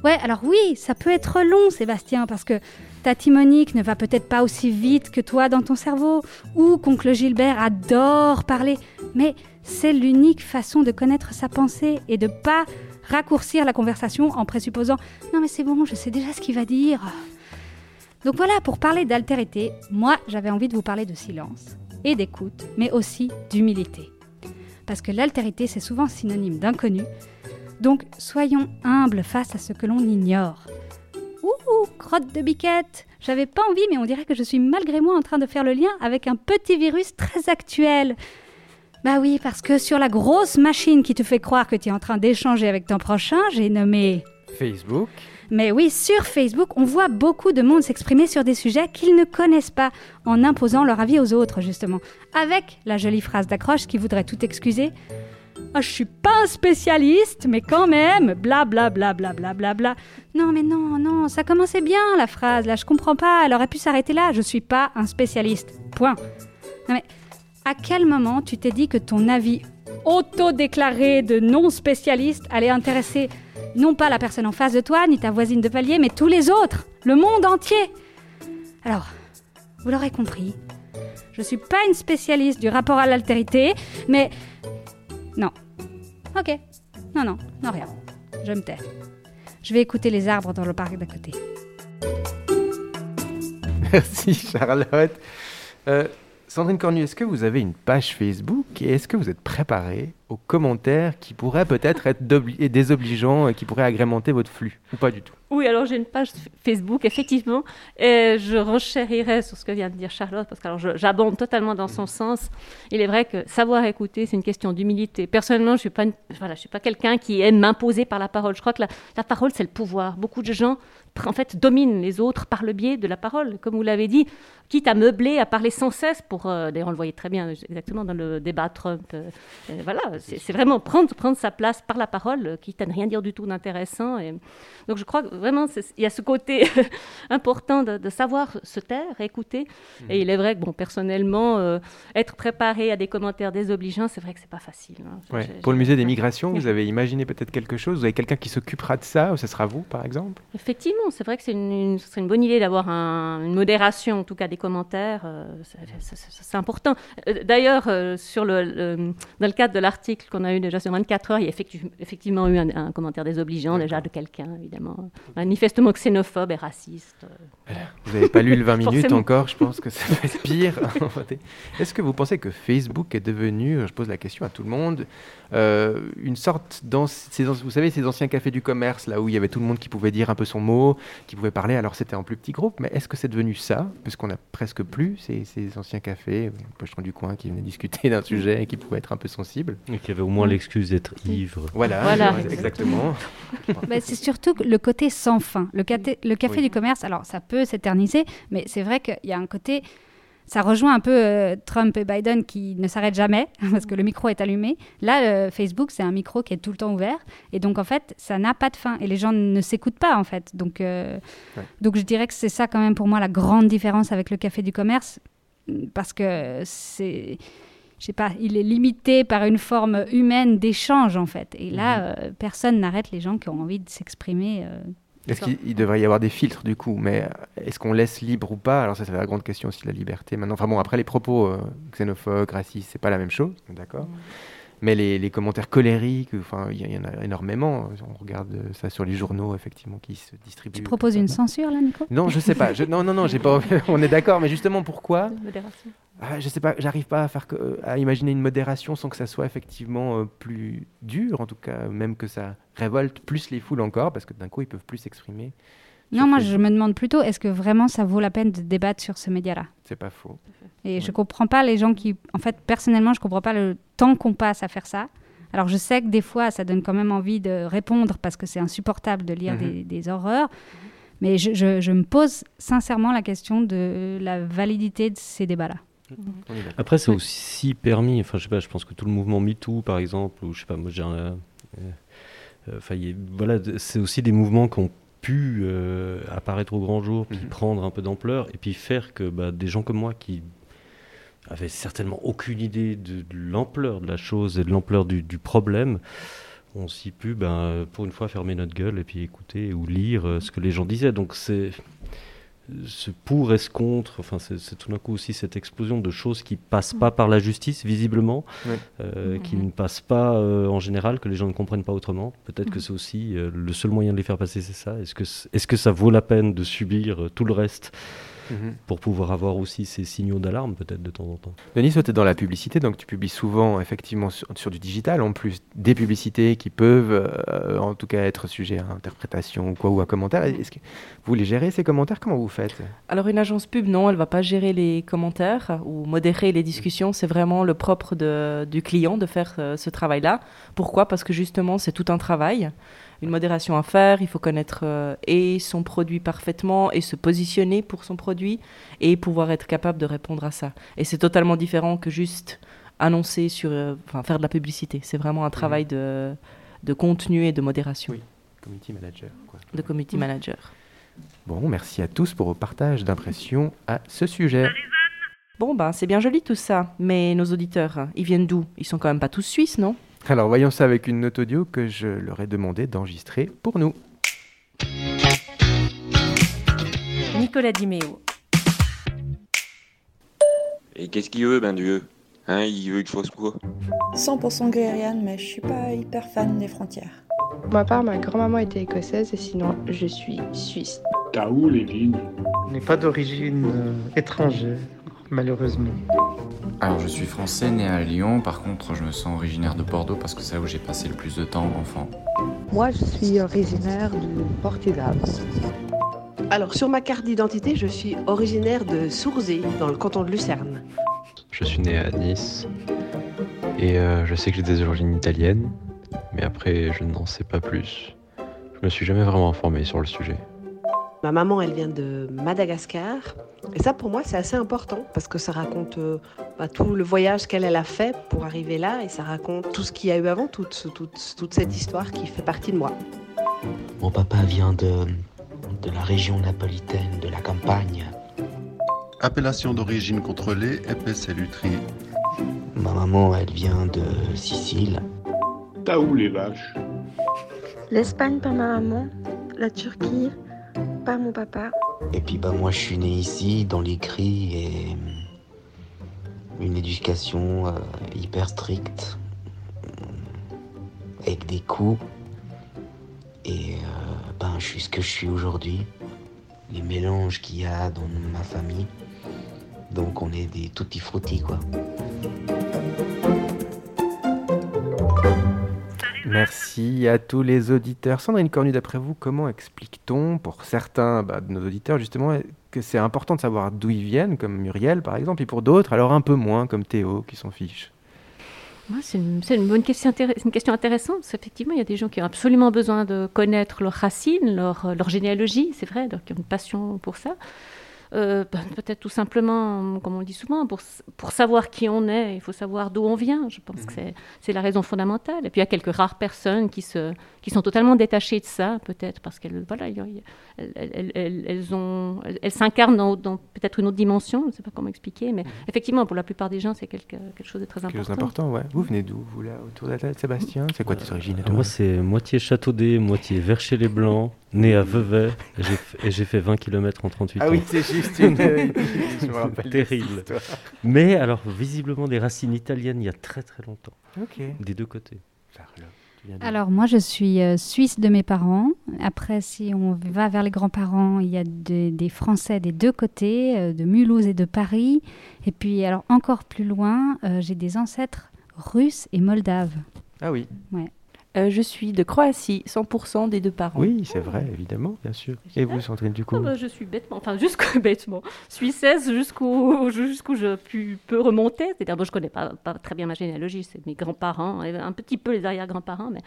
Ouais, alors oui, ça peut être long, Sébastien, parce que ta Timonique ne va peut-être pas aussi vite que toi dans ton cerveau, ou qu'oncle Gilbert adore parler, mais c'est l'unique façon de connaître sa pensée et de pas raccourcir la conversation en présupposant non mais c'est bon, je sais déjà ce qu'il va dire. Donc voilà, pour parler d'altérité, moi j'avais envie de vous parler de silence et d'écoute, mais aussi d'humilité. Parce que l'altérité c'est souvent synonyme d'inconnu. Donc soyons humbles face à ce que l'on ignore. Ouh, crotte de biquette J'avais pas envie, mais on dirait que je suis malgré moi en train de faire le lien avec un petit virus très actuel. Bah oui, parce que sur la grosse machine qui te fait croire que tu es en train d'échanger avec ton prochain, j'ai nommé...
Facebook.
Mais oui, sur Facebook, on voit beaucoup de monde s'exprimer sur des sujets qu'ils ne connaissent pas, en imposant leur avis aux autres, justement. Avec la jolie phrase d'accroche qui voudrait tout excuser. Ah, je suis pas un spécialiste, mais quand même, bla bla bla bla bla bla bla. Non, mais non, non, ça commençait bien la phrase, là, je comprends pas, elle aurait pu s'arrêter là, je suis pas un spécialiste. Point. Non, mais à quel moment tu t'es dit que ton avis auto-déclaré de non-spécialiste allait intéresser non pas la personne en face de toi, ni ta voisine de palier, mais tous les autres, le monde entier? Alors, vous l'aurez compris, je suis pas une spécialiste du rapport à l'altérité, mais Non. Ok. Non, non, non, rien. Je me tais. Je vais écouter les arbres dans le parc d'à côté.
Merci Charlotte. Euh, Sandrine Cornu, est-ce que vous avez une page Facebook et est-ce que vous êtes préparée aux commentaires qui pourraient peut-être être désobligeants et qui pourraient agrémenter votre flux ou pas du tout?
Oui, alors j'ai une page Facebook, effectivement, et je renchérirais sur ce que vient de dire Charlotte, parce que j'abonde totalement dans son sens. Il est vrai que savoir écouter, c'est une question d'humilité. Personnellement, je ne suis pas, voilà, pas quelqu'un qui aime m'imposer par la parole. Je crois que la, la parole, c'est le pouvoir. Beaucoup de gens, en fait, dominent les autres par le biais de la parole, comme vous l'avez dit, quitte à meubler, à parler sans cesse pour... Euh, d'ailleurs, on le voyait très bien exactement dans le débat Trump. Euh, voilà, c'est vraiment prendre, prendre sa place par la parole, quitte à ne rien dire du tout d'intéressant. Et... Donc je crois que vraiment, il y a ce côté <laughs> important de, savoir se taire, écouter. Et mhm. il est vrai que, bon, personnellement, euh, être préparé à des commentaires désobligeants, c'est vrai que c'est pas facile.
Hein. Pour le musée des migrations, <laughs> vous avez imaginé peut-être quelque chose? Vous avez quelqu'un qui s'occupera de ça, ou ce sera vous, par exemple?
Effectivement, c'est vrai que c'est une, une, bonne idée d'avoir une modération, en tout cas des commentaires. Euh, c'est important. Euh, d'ailleurs, sur le, dans le cadre de l'article qu'on a eu déjà sur 24 heures, il y a effectivement, eu un, commentaire désobligeant déjà de quelqu'un, évidemment manifestement xénophobe et raciste.
Vous n'avez pas lu le 20 minutes encore, je pense que ça va être pire. <laughs> Est-ce que vous pensez que Facebook est devenu, je pose la question à tout le monde, euh, une sorte, dans vous savez, ces anciens cafés du commerce, là où il y avait tout le monde qui pouvait dire un peu son mot, qui pouvait parler, alors c'était en plus petit groupe, mais est-ce que c'est devenu ça? Puisqu'on n'a presque plus ces, ces, anciens cafés, pocheron du coin, qui venaient discuter d'un sujet et qui pouvaient être un peu sensibles.
Et qui avaient au moins l'excuse d'être ivre.
Voilà, voilà. exactement. <laughs>
Bah, c'est surtout le côté sans fin. Le, le café du commerce, alors ça peut s'éterniser, mais c'est vrai qu'il y a un côté ça rejoint un peu euh, Trump et Biden qui ne s'arrêtent jamais <laughs> parce que le micro est allumé. Là, euh, Facebook, c'est un micro qui est tout le temps ouvert. Et donc, en fait, ça n'a pas de fin. Et les gens ne s'écoutent pas, en fait. Donc, euh, donc, je dirais que c'est ça, quand même, pour moi, la grande différence avec le café du commerce. Parce que c'est. Je sais pas, il est limité par une forme humaine d'échange, en fait. Et là, mhm. personne n'arrête les gens qui ont envie de s'exprimer
est-ce qu'il devrait y avoir des filtres du coup? Mais est-ce qu'on laisse libre ou pas? Alors ça, c'est la grande question aussi de la liberté. Maintenant, enfin bon, après les propos euh, xénophobes, racistes, c'est pas la même chose, d'accord? Mm. Mais les, commentaires colériques, enfin, il y, en a énormément. On regarde ça sur les journaux, effectivement, qui se distribuent.
Tu proposes une censure, là, Nico?
Non, je sais pas. non, non, non, j'ai pas. <laughs> on est d'accord, mais justement, pourquoi? Ah, je sais pas, j'arrive pas à faire à imaginer une modération sans que ça soit effectivement euh, plus dur, en tout cas, même que ça révolte plus les foules encore, parce que d'un coup ils peuvent plus s'exprimer.
Non, moi je me demande plutôt, est-ce que vraiment ça vaut la peine de débattre sur ce média-là?
C'est pas faux.
Et je comprends pas les gens qui, en fait, personnellement, je comprends pas le temps qu'on passe à faire ça. Alors je sais que des fois ça donne quand même envie de répondre parce que c'est insupportable de lire mhm. des, horreurs. Mais je, je, me pose sincèrement la question de la validité de ces débats-là.
Après, c'est aussi permis, enfin, je sais pas, je pense que tout le mouvement MeToo, par exemple, ou je sais pas, moi j'ai euh, euh, voilà, c'est aussi des mouvements qui ont pu euh, apparaître au grand jour, puis mhm. prendre un peu d'ampleur, et puis faire que bah, des gens comme moi qui avaient certainement aucune idée de, l'ampleur de la chose et de l'ampleur du, problème, ont aussi pu, ben, pour une fois, fermer notre gueule et puis écouter ou lire ce que les gens disaient. Donc c'est ce pour et ce contre, enfin, c'est tout d'un coup aussi cette explosion de choses qui passent pas par la justice, visiblement, euh, qui ne passent pas euh, en général, que les gens ne comprennent pas autrement. Peut-être que c'est aussi euh, le seul moyen de les faire passer, c'est ça. Est-ce que, est -ce que ça vaut la peine de subir tout le reste Mhm. pour pouvoir avoir aussi ces signaux d'alarme peut-être de temps en temps.
Denis, toi tu es dans la publicité, donc tu publies souvent effectivement sur, du digital, en plus des publicités qui peuvent euh, en tout cas être sujet à interprétation ou quoi ou à commentaires. Est-ce que vous les gérez ces commentaires? Comment vous faites?
Alors une agence pub, non, elle va pas gérer les commentaires ou modérer les discussions. C'est vraiment le propre de, du client de faire euh, ce travail-là. Pourquoi? Parce que justement c'est tout un travail une modération à faire, il faut connaître euh, et son produit parfaitement et se positionner pour son produit et pouvoir être capable de répondre à ça. Et c'est totalement différent que juste annoncer sur, euh, enfin faire de la publicité. C'est vraiment un travail mhm. de, de contenu et de modération.
Oui, community manager. Quoi.
De community manager.
Bon, merci à tous pour vos partages d'impressions à ce sujet.
Bon, ben c'est bien joli tout ça, mais nos auditeurs, ils viennent d'où? Ils sont quand même pas tous suisses, non?
Alors voyons ça avec une note audio que je leur ai demandé d'enregistrer pour nous.
Nicolas Dimeo.
Et qu'est-ce qu'il veut, ben Dieu? Hein, il veut que je fasse quoi?
100% guérienne, mais je suis pas hyper fan des frontières.
Pour ma part, ma grand-maman était écossaise et sinon, je suis suisse.
T'as où les lignes
On n'est pas d'origine euh, étrangère, malheureusement.
Alors, je suis français, né à Lyon. Par contre, je me sens originaire de Bordeaux parce que c'est là où j'ai passé le plus de temps enfant.
Moi, je suis originaire du Portugal.
Alors, sur ma carte d'identité, je suis originaire de Sourzé, dans le canton de Lucerne.
Je suis né à Nice et euh, je sais que j'ai des origines italiennes, mais après, je n'en sais pas plus. Je me suis jamais vraiment informé sur le sujet.
Ma maman, elle vient de Madagascar. Et ça, pour moi, c'est assez important parce que ça raconte euh, bah, tout le voyage qu'elle elle a fait pour arriver là et ça raconte tout ce qu'il y a eu avant, toute, toute, toute cette histoire qui fait partie de moi.
Mon papa vient de, de la région napolitaine, de la campagne.
Appellation d'origine contrôlée, épaisse et.
Ma maman, elle vient de Sicile.
T'as où les vaches?
L'Espagne par ma maman, la Turquie par mon papa.
Et puis bah moi je suis né ici dans les et une éducation euh, hyper stricte avec des coups et euh, ben je suis ce que je suis aujourd'hui. Les mélanges qu'il y a dans ma famille. Donc on est des tutti frutti quoi
Merci à tous les auditeurs. Sandrine Cornu, d'après vous, comment explique-t-on, pour certains bah, de nos auditeurs, justement, que c'est important de savoir d'où ils viennent, comme Muriel par exemple, et pour d'autres, alors un peu moins, comme Théo, qui s'en fiche?
C'est une, bonne question, une question intéressante. Effectivement, il y a des gens qui ont absolument besoin de connaître leurs racines, leur, leur généalogie, c'est vrai, donc qui ont une passion pour ça. Euh, ben, peut-être tout simplement, comme on le dit souvent, pour, pour savoir qui on est, il faut savoir d'où on vient. Je pense que c'est la raison fondamentale. Et puis il y a quelques rares personnes qui, se, qui sont totalement détachées de ça, peut-être parce qu'elles voilà, elles, elles, elles, ont, elles, s'incarnent dans, dans peut-être une autre dimension, je ne sais pas comment expliquer, mais effectivement, pour la plupart des gens, c'est quelque, quelque chose de très important.
Quelque chose d'important, ouais. Vous venez d'où, vous, là, autour de la tête, Sébastien C'est quoi tes origines
Moi, c'est moitié Châteaudet, moitié Vercher-les-Blancs, <laughs> né à Vevey, et j'ai fait 20 km en 38
ah
ans.
Ah oui, c'est juste une... <laughs> je me rappelle
Terrible. Mais alors, visiblement, des racines italiennes il y a très très longtemps.
Ok.
Des deux côtés.
Alors moi je suis euh, suisse de mes parents. Après si on va vers les grands-parents, il y a de, des Français des deux côtés, euh, de Mulhouse et de Paris. Et puis alors encore plus loin, euh, j'ai des ancêtres russes et moldaves.
Ah oui.
Ouais.
Euh, je suis de Croatie, 100% des deux parents.
Oui, c'est vrai, évidemment, bien sûr. Et vous, Sandrine, du coup
Ah bah, Je suis bêtement, enfin, <laughs> jusqu'au bêtement, suissesse jusqu'où jusqu'où je pu, peux remonter. C'est-à-dire, bon, je connais pas, pas très bien ma généalogie, c'est mes grands-parents, un petit peu les arrière-grands-parents, mais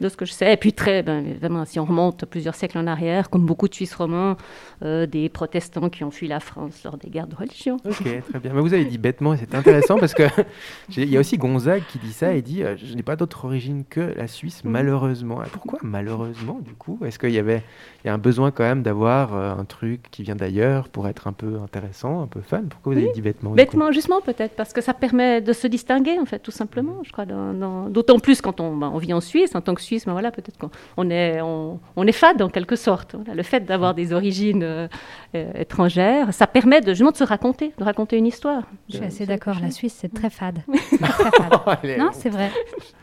de ce que je sais. Et puis, très, ben, évidemment, si on remonte plusieurs siècles en arrière, comme beaucoup de Suisses romans, euh, des protestants qui ont fui la France lors des guerres de religion.
Ok, très bien. Mais vous avez dit bêtement, et c'est intéressant parce que <laughs> il y a aussi Gonzague qui dit ça et dit euh, Je n'ai pas d'autre origine que la Suisse, malheureusement. Et pourquoi malheureusement, du coup? Est-ce qu'il y avait il y a un besoin quand même d'avoir euh, un truc qui vient d'ailleurs pour être un peu intéressant, un peu fun? Pourquoi vous avez dit coup?
Bêtement, justement, peut-être, parce que ça permet de se distinguer, en fait, tout simplement, je crois. D'autant plus quand on, ben, on vit en Suisse, en tant que Suisse, ben voilà, peut-être qu'on on est, on, on est fade, en quelque sorte. Voilà, le fait d'avoir des origines euh, euh, étrangères, ça permet de, justement de se raconter, de raconter une histoire.
Je suis assez d'accord, la Suisse c'est très fade. <laughs> Très fade. <laughs> Non, c'est vrai.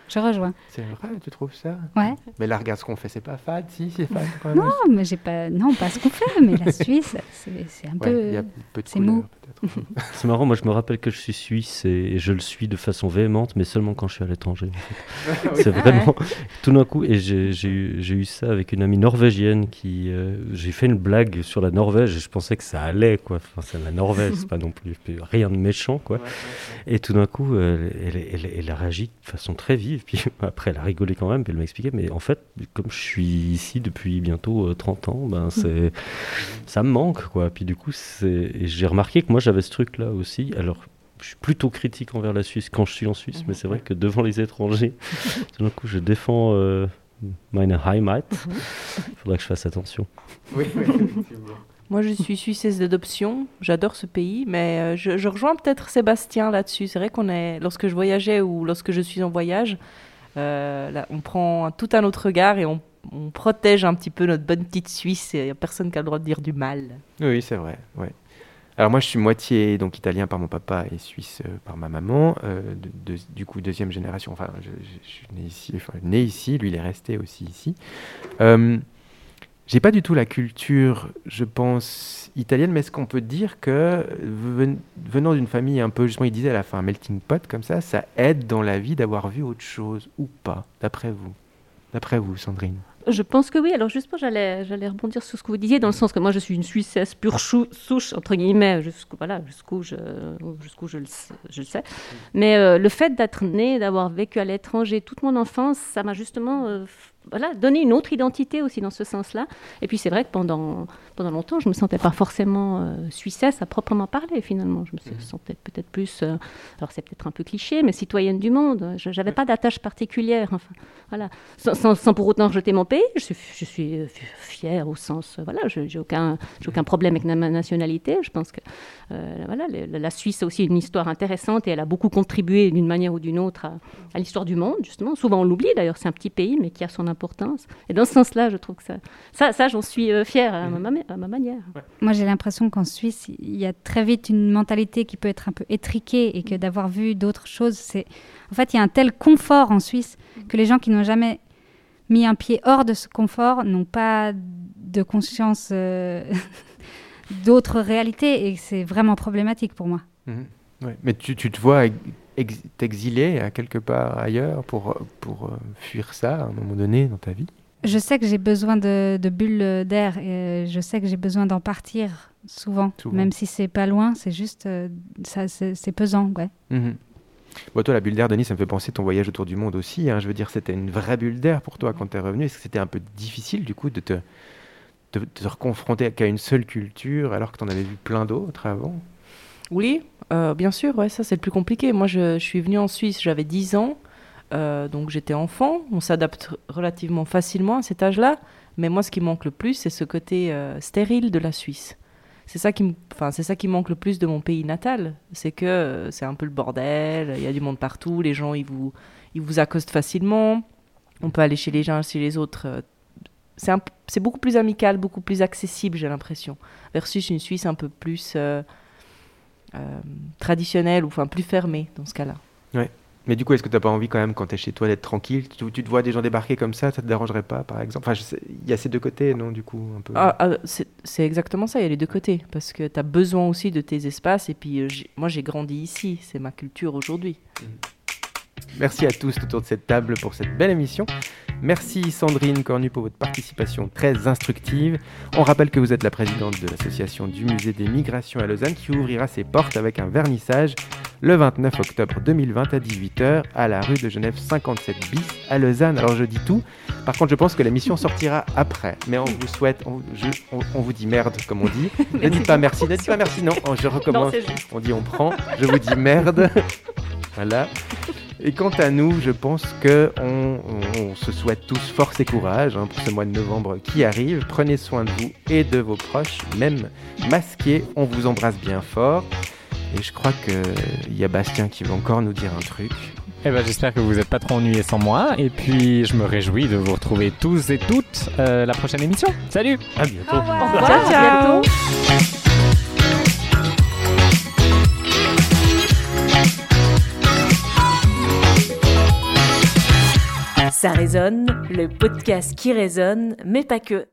Je rejoins.
C'est vrai, tu trouves ça?
Ouais.
Mais là, regarde ce qu'on fait, c'est pas fade, si, c'est fade quand même.
Non, mais j'ai pas, non, pas ce qu'on fait, mais la <laughs> Suisse, c'est un
Ouais,
peu,
il y a peu de
c'est mou. <laughs>
C'est marrant, moi je me rappelle que je suis suisse et, je le suis de façon véhémente, mais seulement quand je suis à l'étranger. en fait. <laughs>
Oui.
C'est
Ah
vraiment tout d'un coup, et j'ai eu, ça avec une amie norvégienne qui. euh, j'ai fait une blague sur la Norvège et je pensais que ça allait, quoi. Enfin, c'est la Norvège, c'est pas non plus rien de méchant, quoi. Et tout d'un coup, elle, elle- elle a réagi de façon très vive. Puis <laughs> après, elle a rigolé quand même, puis elle m'a expliqué. Mais en fait, comme je suis ici depuis bientôt euh, 30 ans, ben c'est, ça me manque, quoi. Puis du coup, c'est, j'ai remarqué que moi j'avais ce truc-là aussi. Alors, je suis plutôt critique envers la Suisse quand je suis en Suisse, mais c'est vrai que devant les étrangers, <laughs> tout d'un coup, je défends euh, meine Heimat. Il faudrait que je fasse attention.
Oui, oui, effectivement.
Moi, je suis suissesse d'adoption. J'adore ce pays, mais euh, je, rejoins peut-être Sébastien là-dessus. C'est vrai qu'on est, lorsque je voyageais ou lorsque je suis en voyage, euh, on prend tout un autre regard et on, protège un petit peu notre bonne petite Suisse. Il n'y a personne qui a le droit de dire du mal.
Oui, c'est vrai. Ouais. Alors moi, je suis moitié donc italien par mon papa et suisse euh, par ma maman. du coup, deuxième génération. Enfin, je, suis né ici, né ici. Lui, il est resté aussi ici. J'ai pas du tout la culture, je pense, italienne, mais est-ce qu'on peut dire que ven- venant d'une famille un peu, justement, il disait à la fin, un melting pot comme ça, ça aide dans la vie d'avoir vu autre chose ou pas, d'après vous? D'après vous, Sandrine?
Je pense que oui. Alors justement, j'allais, j'allais rebondir sur ce que vous disiez, dans le sens que moi, je suis une Suissesse pure souche, entre guillemets, jusqu'où, voilà, jusqu'où, je, jusqu'où je, le, sais-. Mais euh, le fait d'être né, d'avoir vécu à l'étranger toute mon enfance, ça m'a justement euh, voilà, donné une autre identité aussi dans ce sens-là. Et puis c'est vrai que pendant, pendant longtemps, je ne me sentais pas forcément euh, Suissesse à proprement parler, finalement. Je me se- sentais peut-être plus, euh, alors c'est peut-être un peu cliché, mais citoyenne du monde. Je n'avais pas d'attache particulière. Enfin, voilà. Sans, sans- sans pour autant rejeter mon pays, je suis, je suis euh, fière au sens, euh, voilà, je n'ai aucun, j'ai aucun problème avec ma nationalité. Je pense que euh, voilà, le- la Suisse a aussi une histoire intéressante et elle a beaucoup contribué d'une manière ou d'une autre à, à l'histoire du monde, justement. Souvent on l'oublie d'ailleurs, c'est un petit pays, mais qui a son importance. Et dans ce sens-là, je trouve que ça, ça, ça j'en suis euh, fière à ma, ma- à ma manière.
Moi, j'ai l'impression qu'en Suisse, il y a très vite une mentalité qui peut être un peu étriquée et que d'avoir vu d'autres choses, c'est. En fait, il y a un tel confort en Suisse que les gens qui n'ont jamais mis un pied hors de ce confort n'ont pas de conscience euh, <laughs> d'autres réalités et c'est vraiment problématique pour moi.
Mhm. Ouais. Mais tu, tu te vois ex- t'exiler à quelque part ailleurs pour, pour euh, fuir ça à un moment donné dans ta vie?
Je sais que j'ai besoin de, de bulles d'air et euh, je sais que j'ai besoin d'en partir souvent,
Souvent.
même si c'est pas loin, c'est juste euh, ça, c'est pesant, ouais.
Mhm. Bon, toi, la bulle d'air, Denis, ça me fait penser ton voyage autour du monde aussi. hein. Je veux dire, c'était une vraie bulle d'air pour toi quand tu es revenu. Est-ce que c'était un peu difficile, du coup, de te, de, de te reconfronter qu'à une seule culture alors que tu en avais vu plein d'autres avant?
Oui, euh, bien sûr, ouais, ça c'est le plus compliqué. Moi je, suis venue en Suisse, j'avais 10 ans, euh, donc j'étais enfant. On s'adapte relativement facilement à cet âge-là, mais moi ce qui manque le plus, c'est ce côté euh, stérile de la Suisse. C'est ça, qui enfin, c'est ça qui manque le plus de mon pays natal. C'est que c'est un peu le bordel, il y a du monde partout, les gens ils vous, ils vous accostent facilement. On peut aller chez les uns, chez les autres. c'est, un c'est beaucoup plus amical, beaucoup plus accessible, j'ai l'impression. Versus une Suisse un peu plus traditionnelle ou enfin plus fermée dans ce cas-là.
Ouais. Mais du coup, est-ce que tu n'as pas envie quand même, quand tu es chez toi, d'être tranquille? Tu, tu te vois des gens débarquer comme ça, ça te dérangerait pas, par exemple? Enfin, il y a ces deux côtés, non, du coup, un peu?
Ah, ah, c'est, exactement ça, il y a les deux côtés. Parce que tu as besoin aussi de tes espaces. Et puis, euh, moi, j'ai grandi ici. C'est ma culture aujourd'hui.
Merci à tous autour de cette table pour cette belle émission. Merci Sandrine Cornu pour votre participation très instructive. On rappelle que vous êtes la présidente de l'association du musée des migrations à Lausanne qui ouvrira ses portes avec un vernissage le 29 octobre 2020 à 18h à la rue de Genève 57 bis à Lausanne. Alors je dis tout. Par contre, je pense que l'émission sortira après. Mais on vous souhaite, on, je- on- on vous dit merde comme on dit. <laughs> ne dites pas merci, ne dites pas merci. Non, je recommence. on dit on prend. Je vous dis merde. <laughs> voilà. Et quant à nous, je pense que on, on- on se souhaite tous force et courage hein, pour ce mois de novembre qui arrive. Prenez soin de vous et de vos proches, même masqués. On vous embrasse bien fort. Et je crois qu'il y a Bastien qui veut encore nous dire un truc.
Eh ben, j'espère que vous n'êtes pas trop ennuyés sans moi. Et puis, je me réjouis de vous retrouver tous et toutes euh, la prochaine émission. Salut
À bientôt.
Au revoir,
Ça résonne, le podcast qui résonne, mais pas que.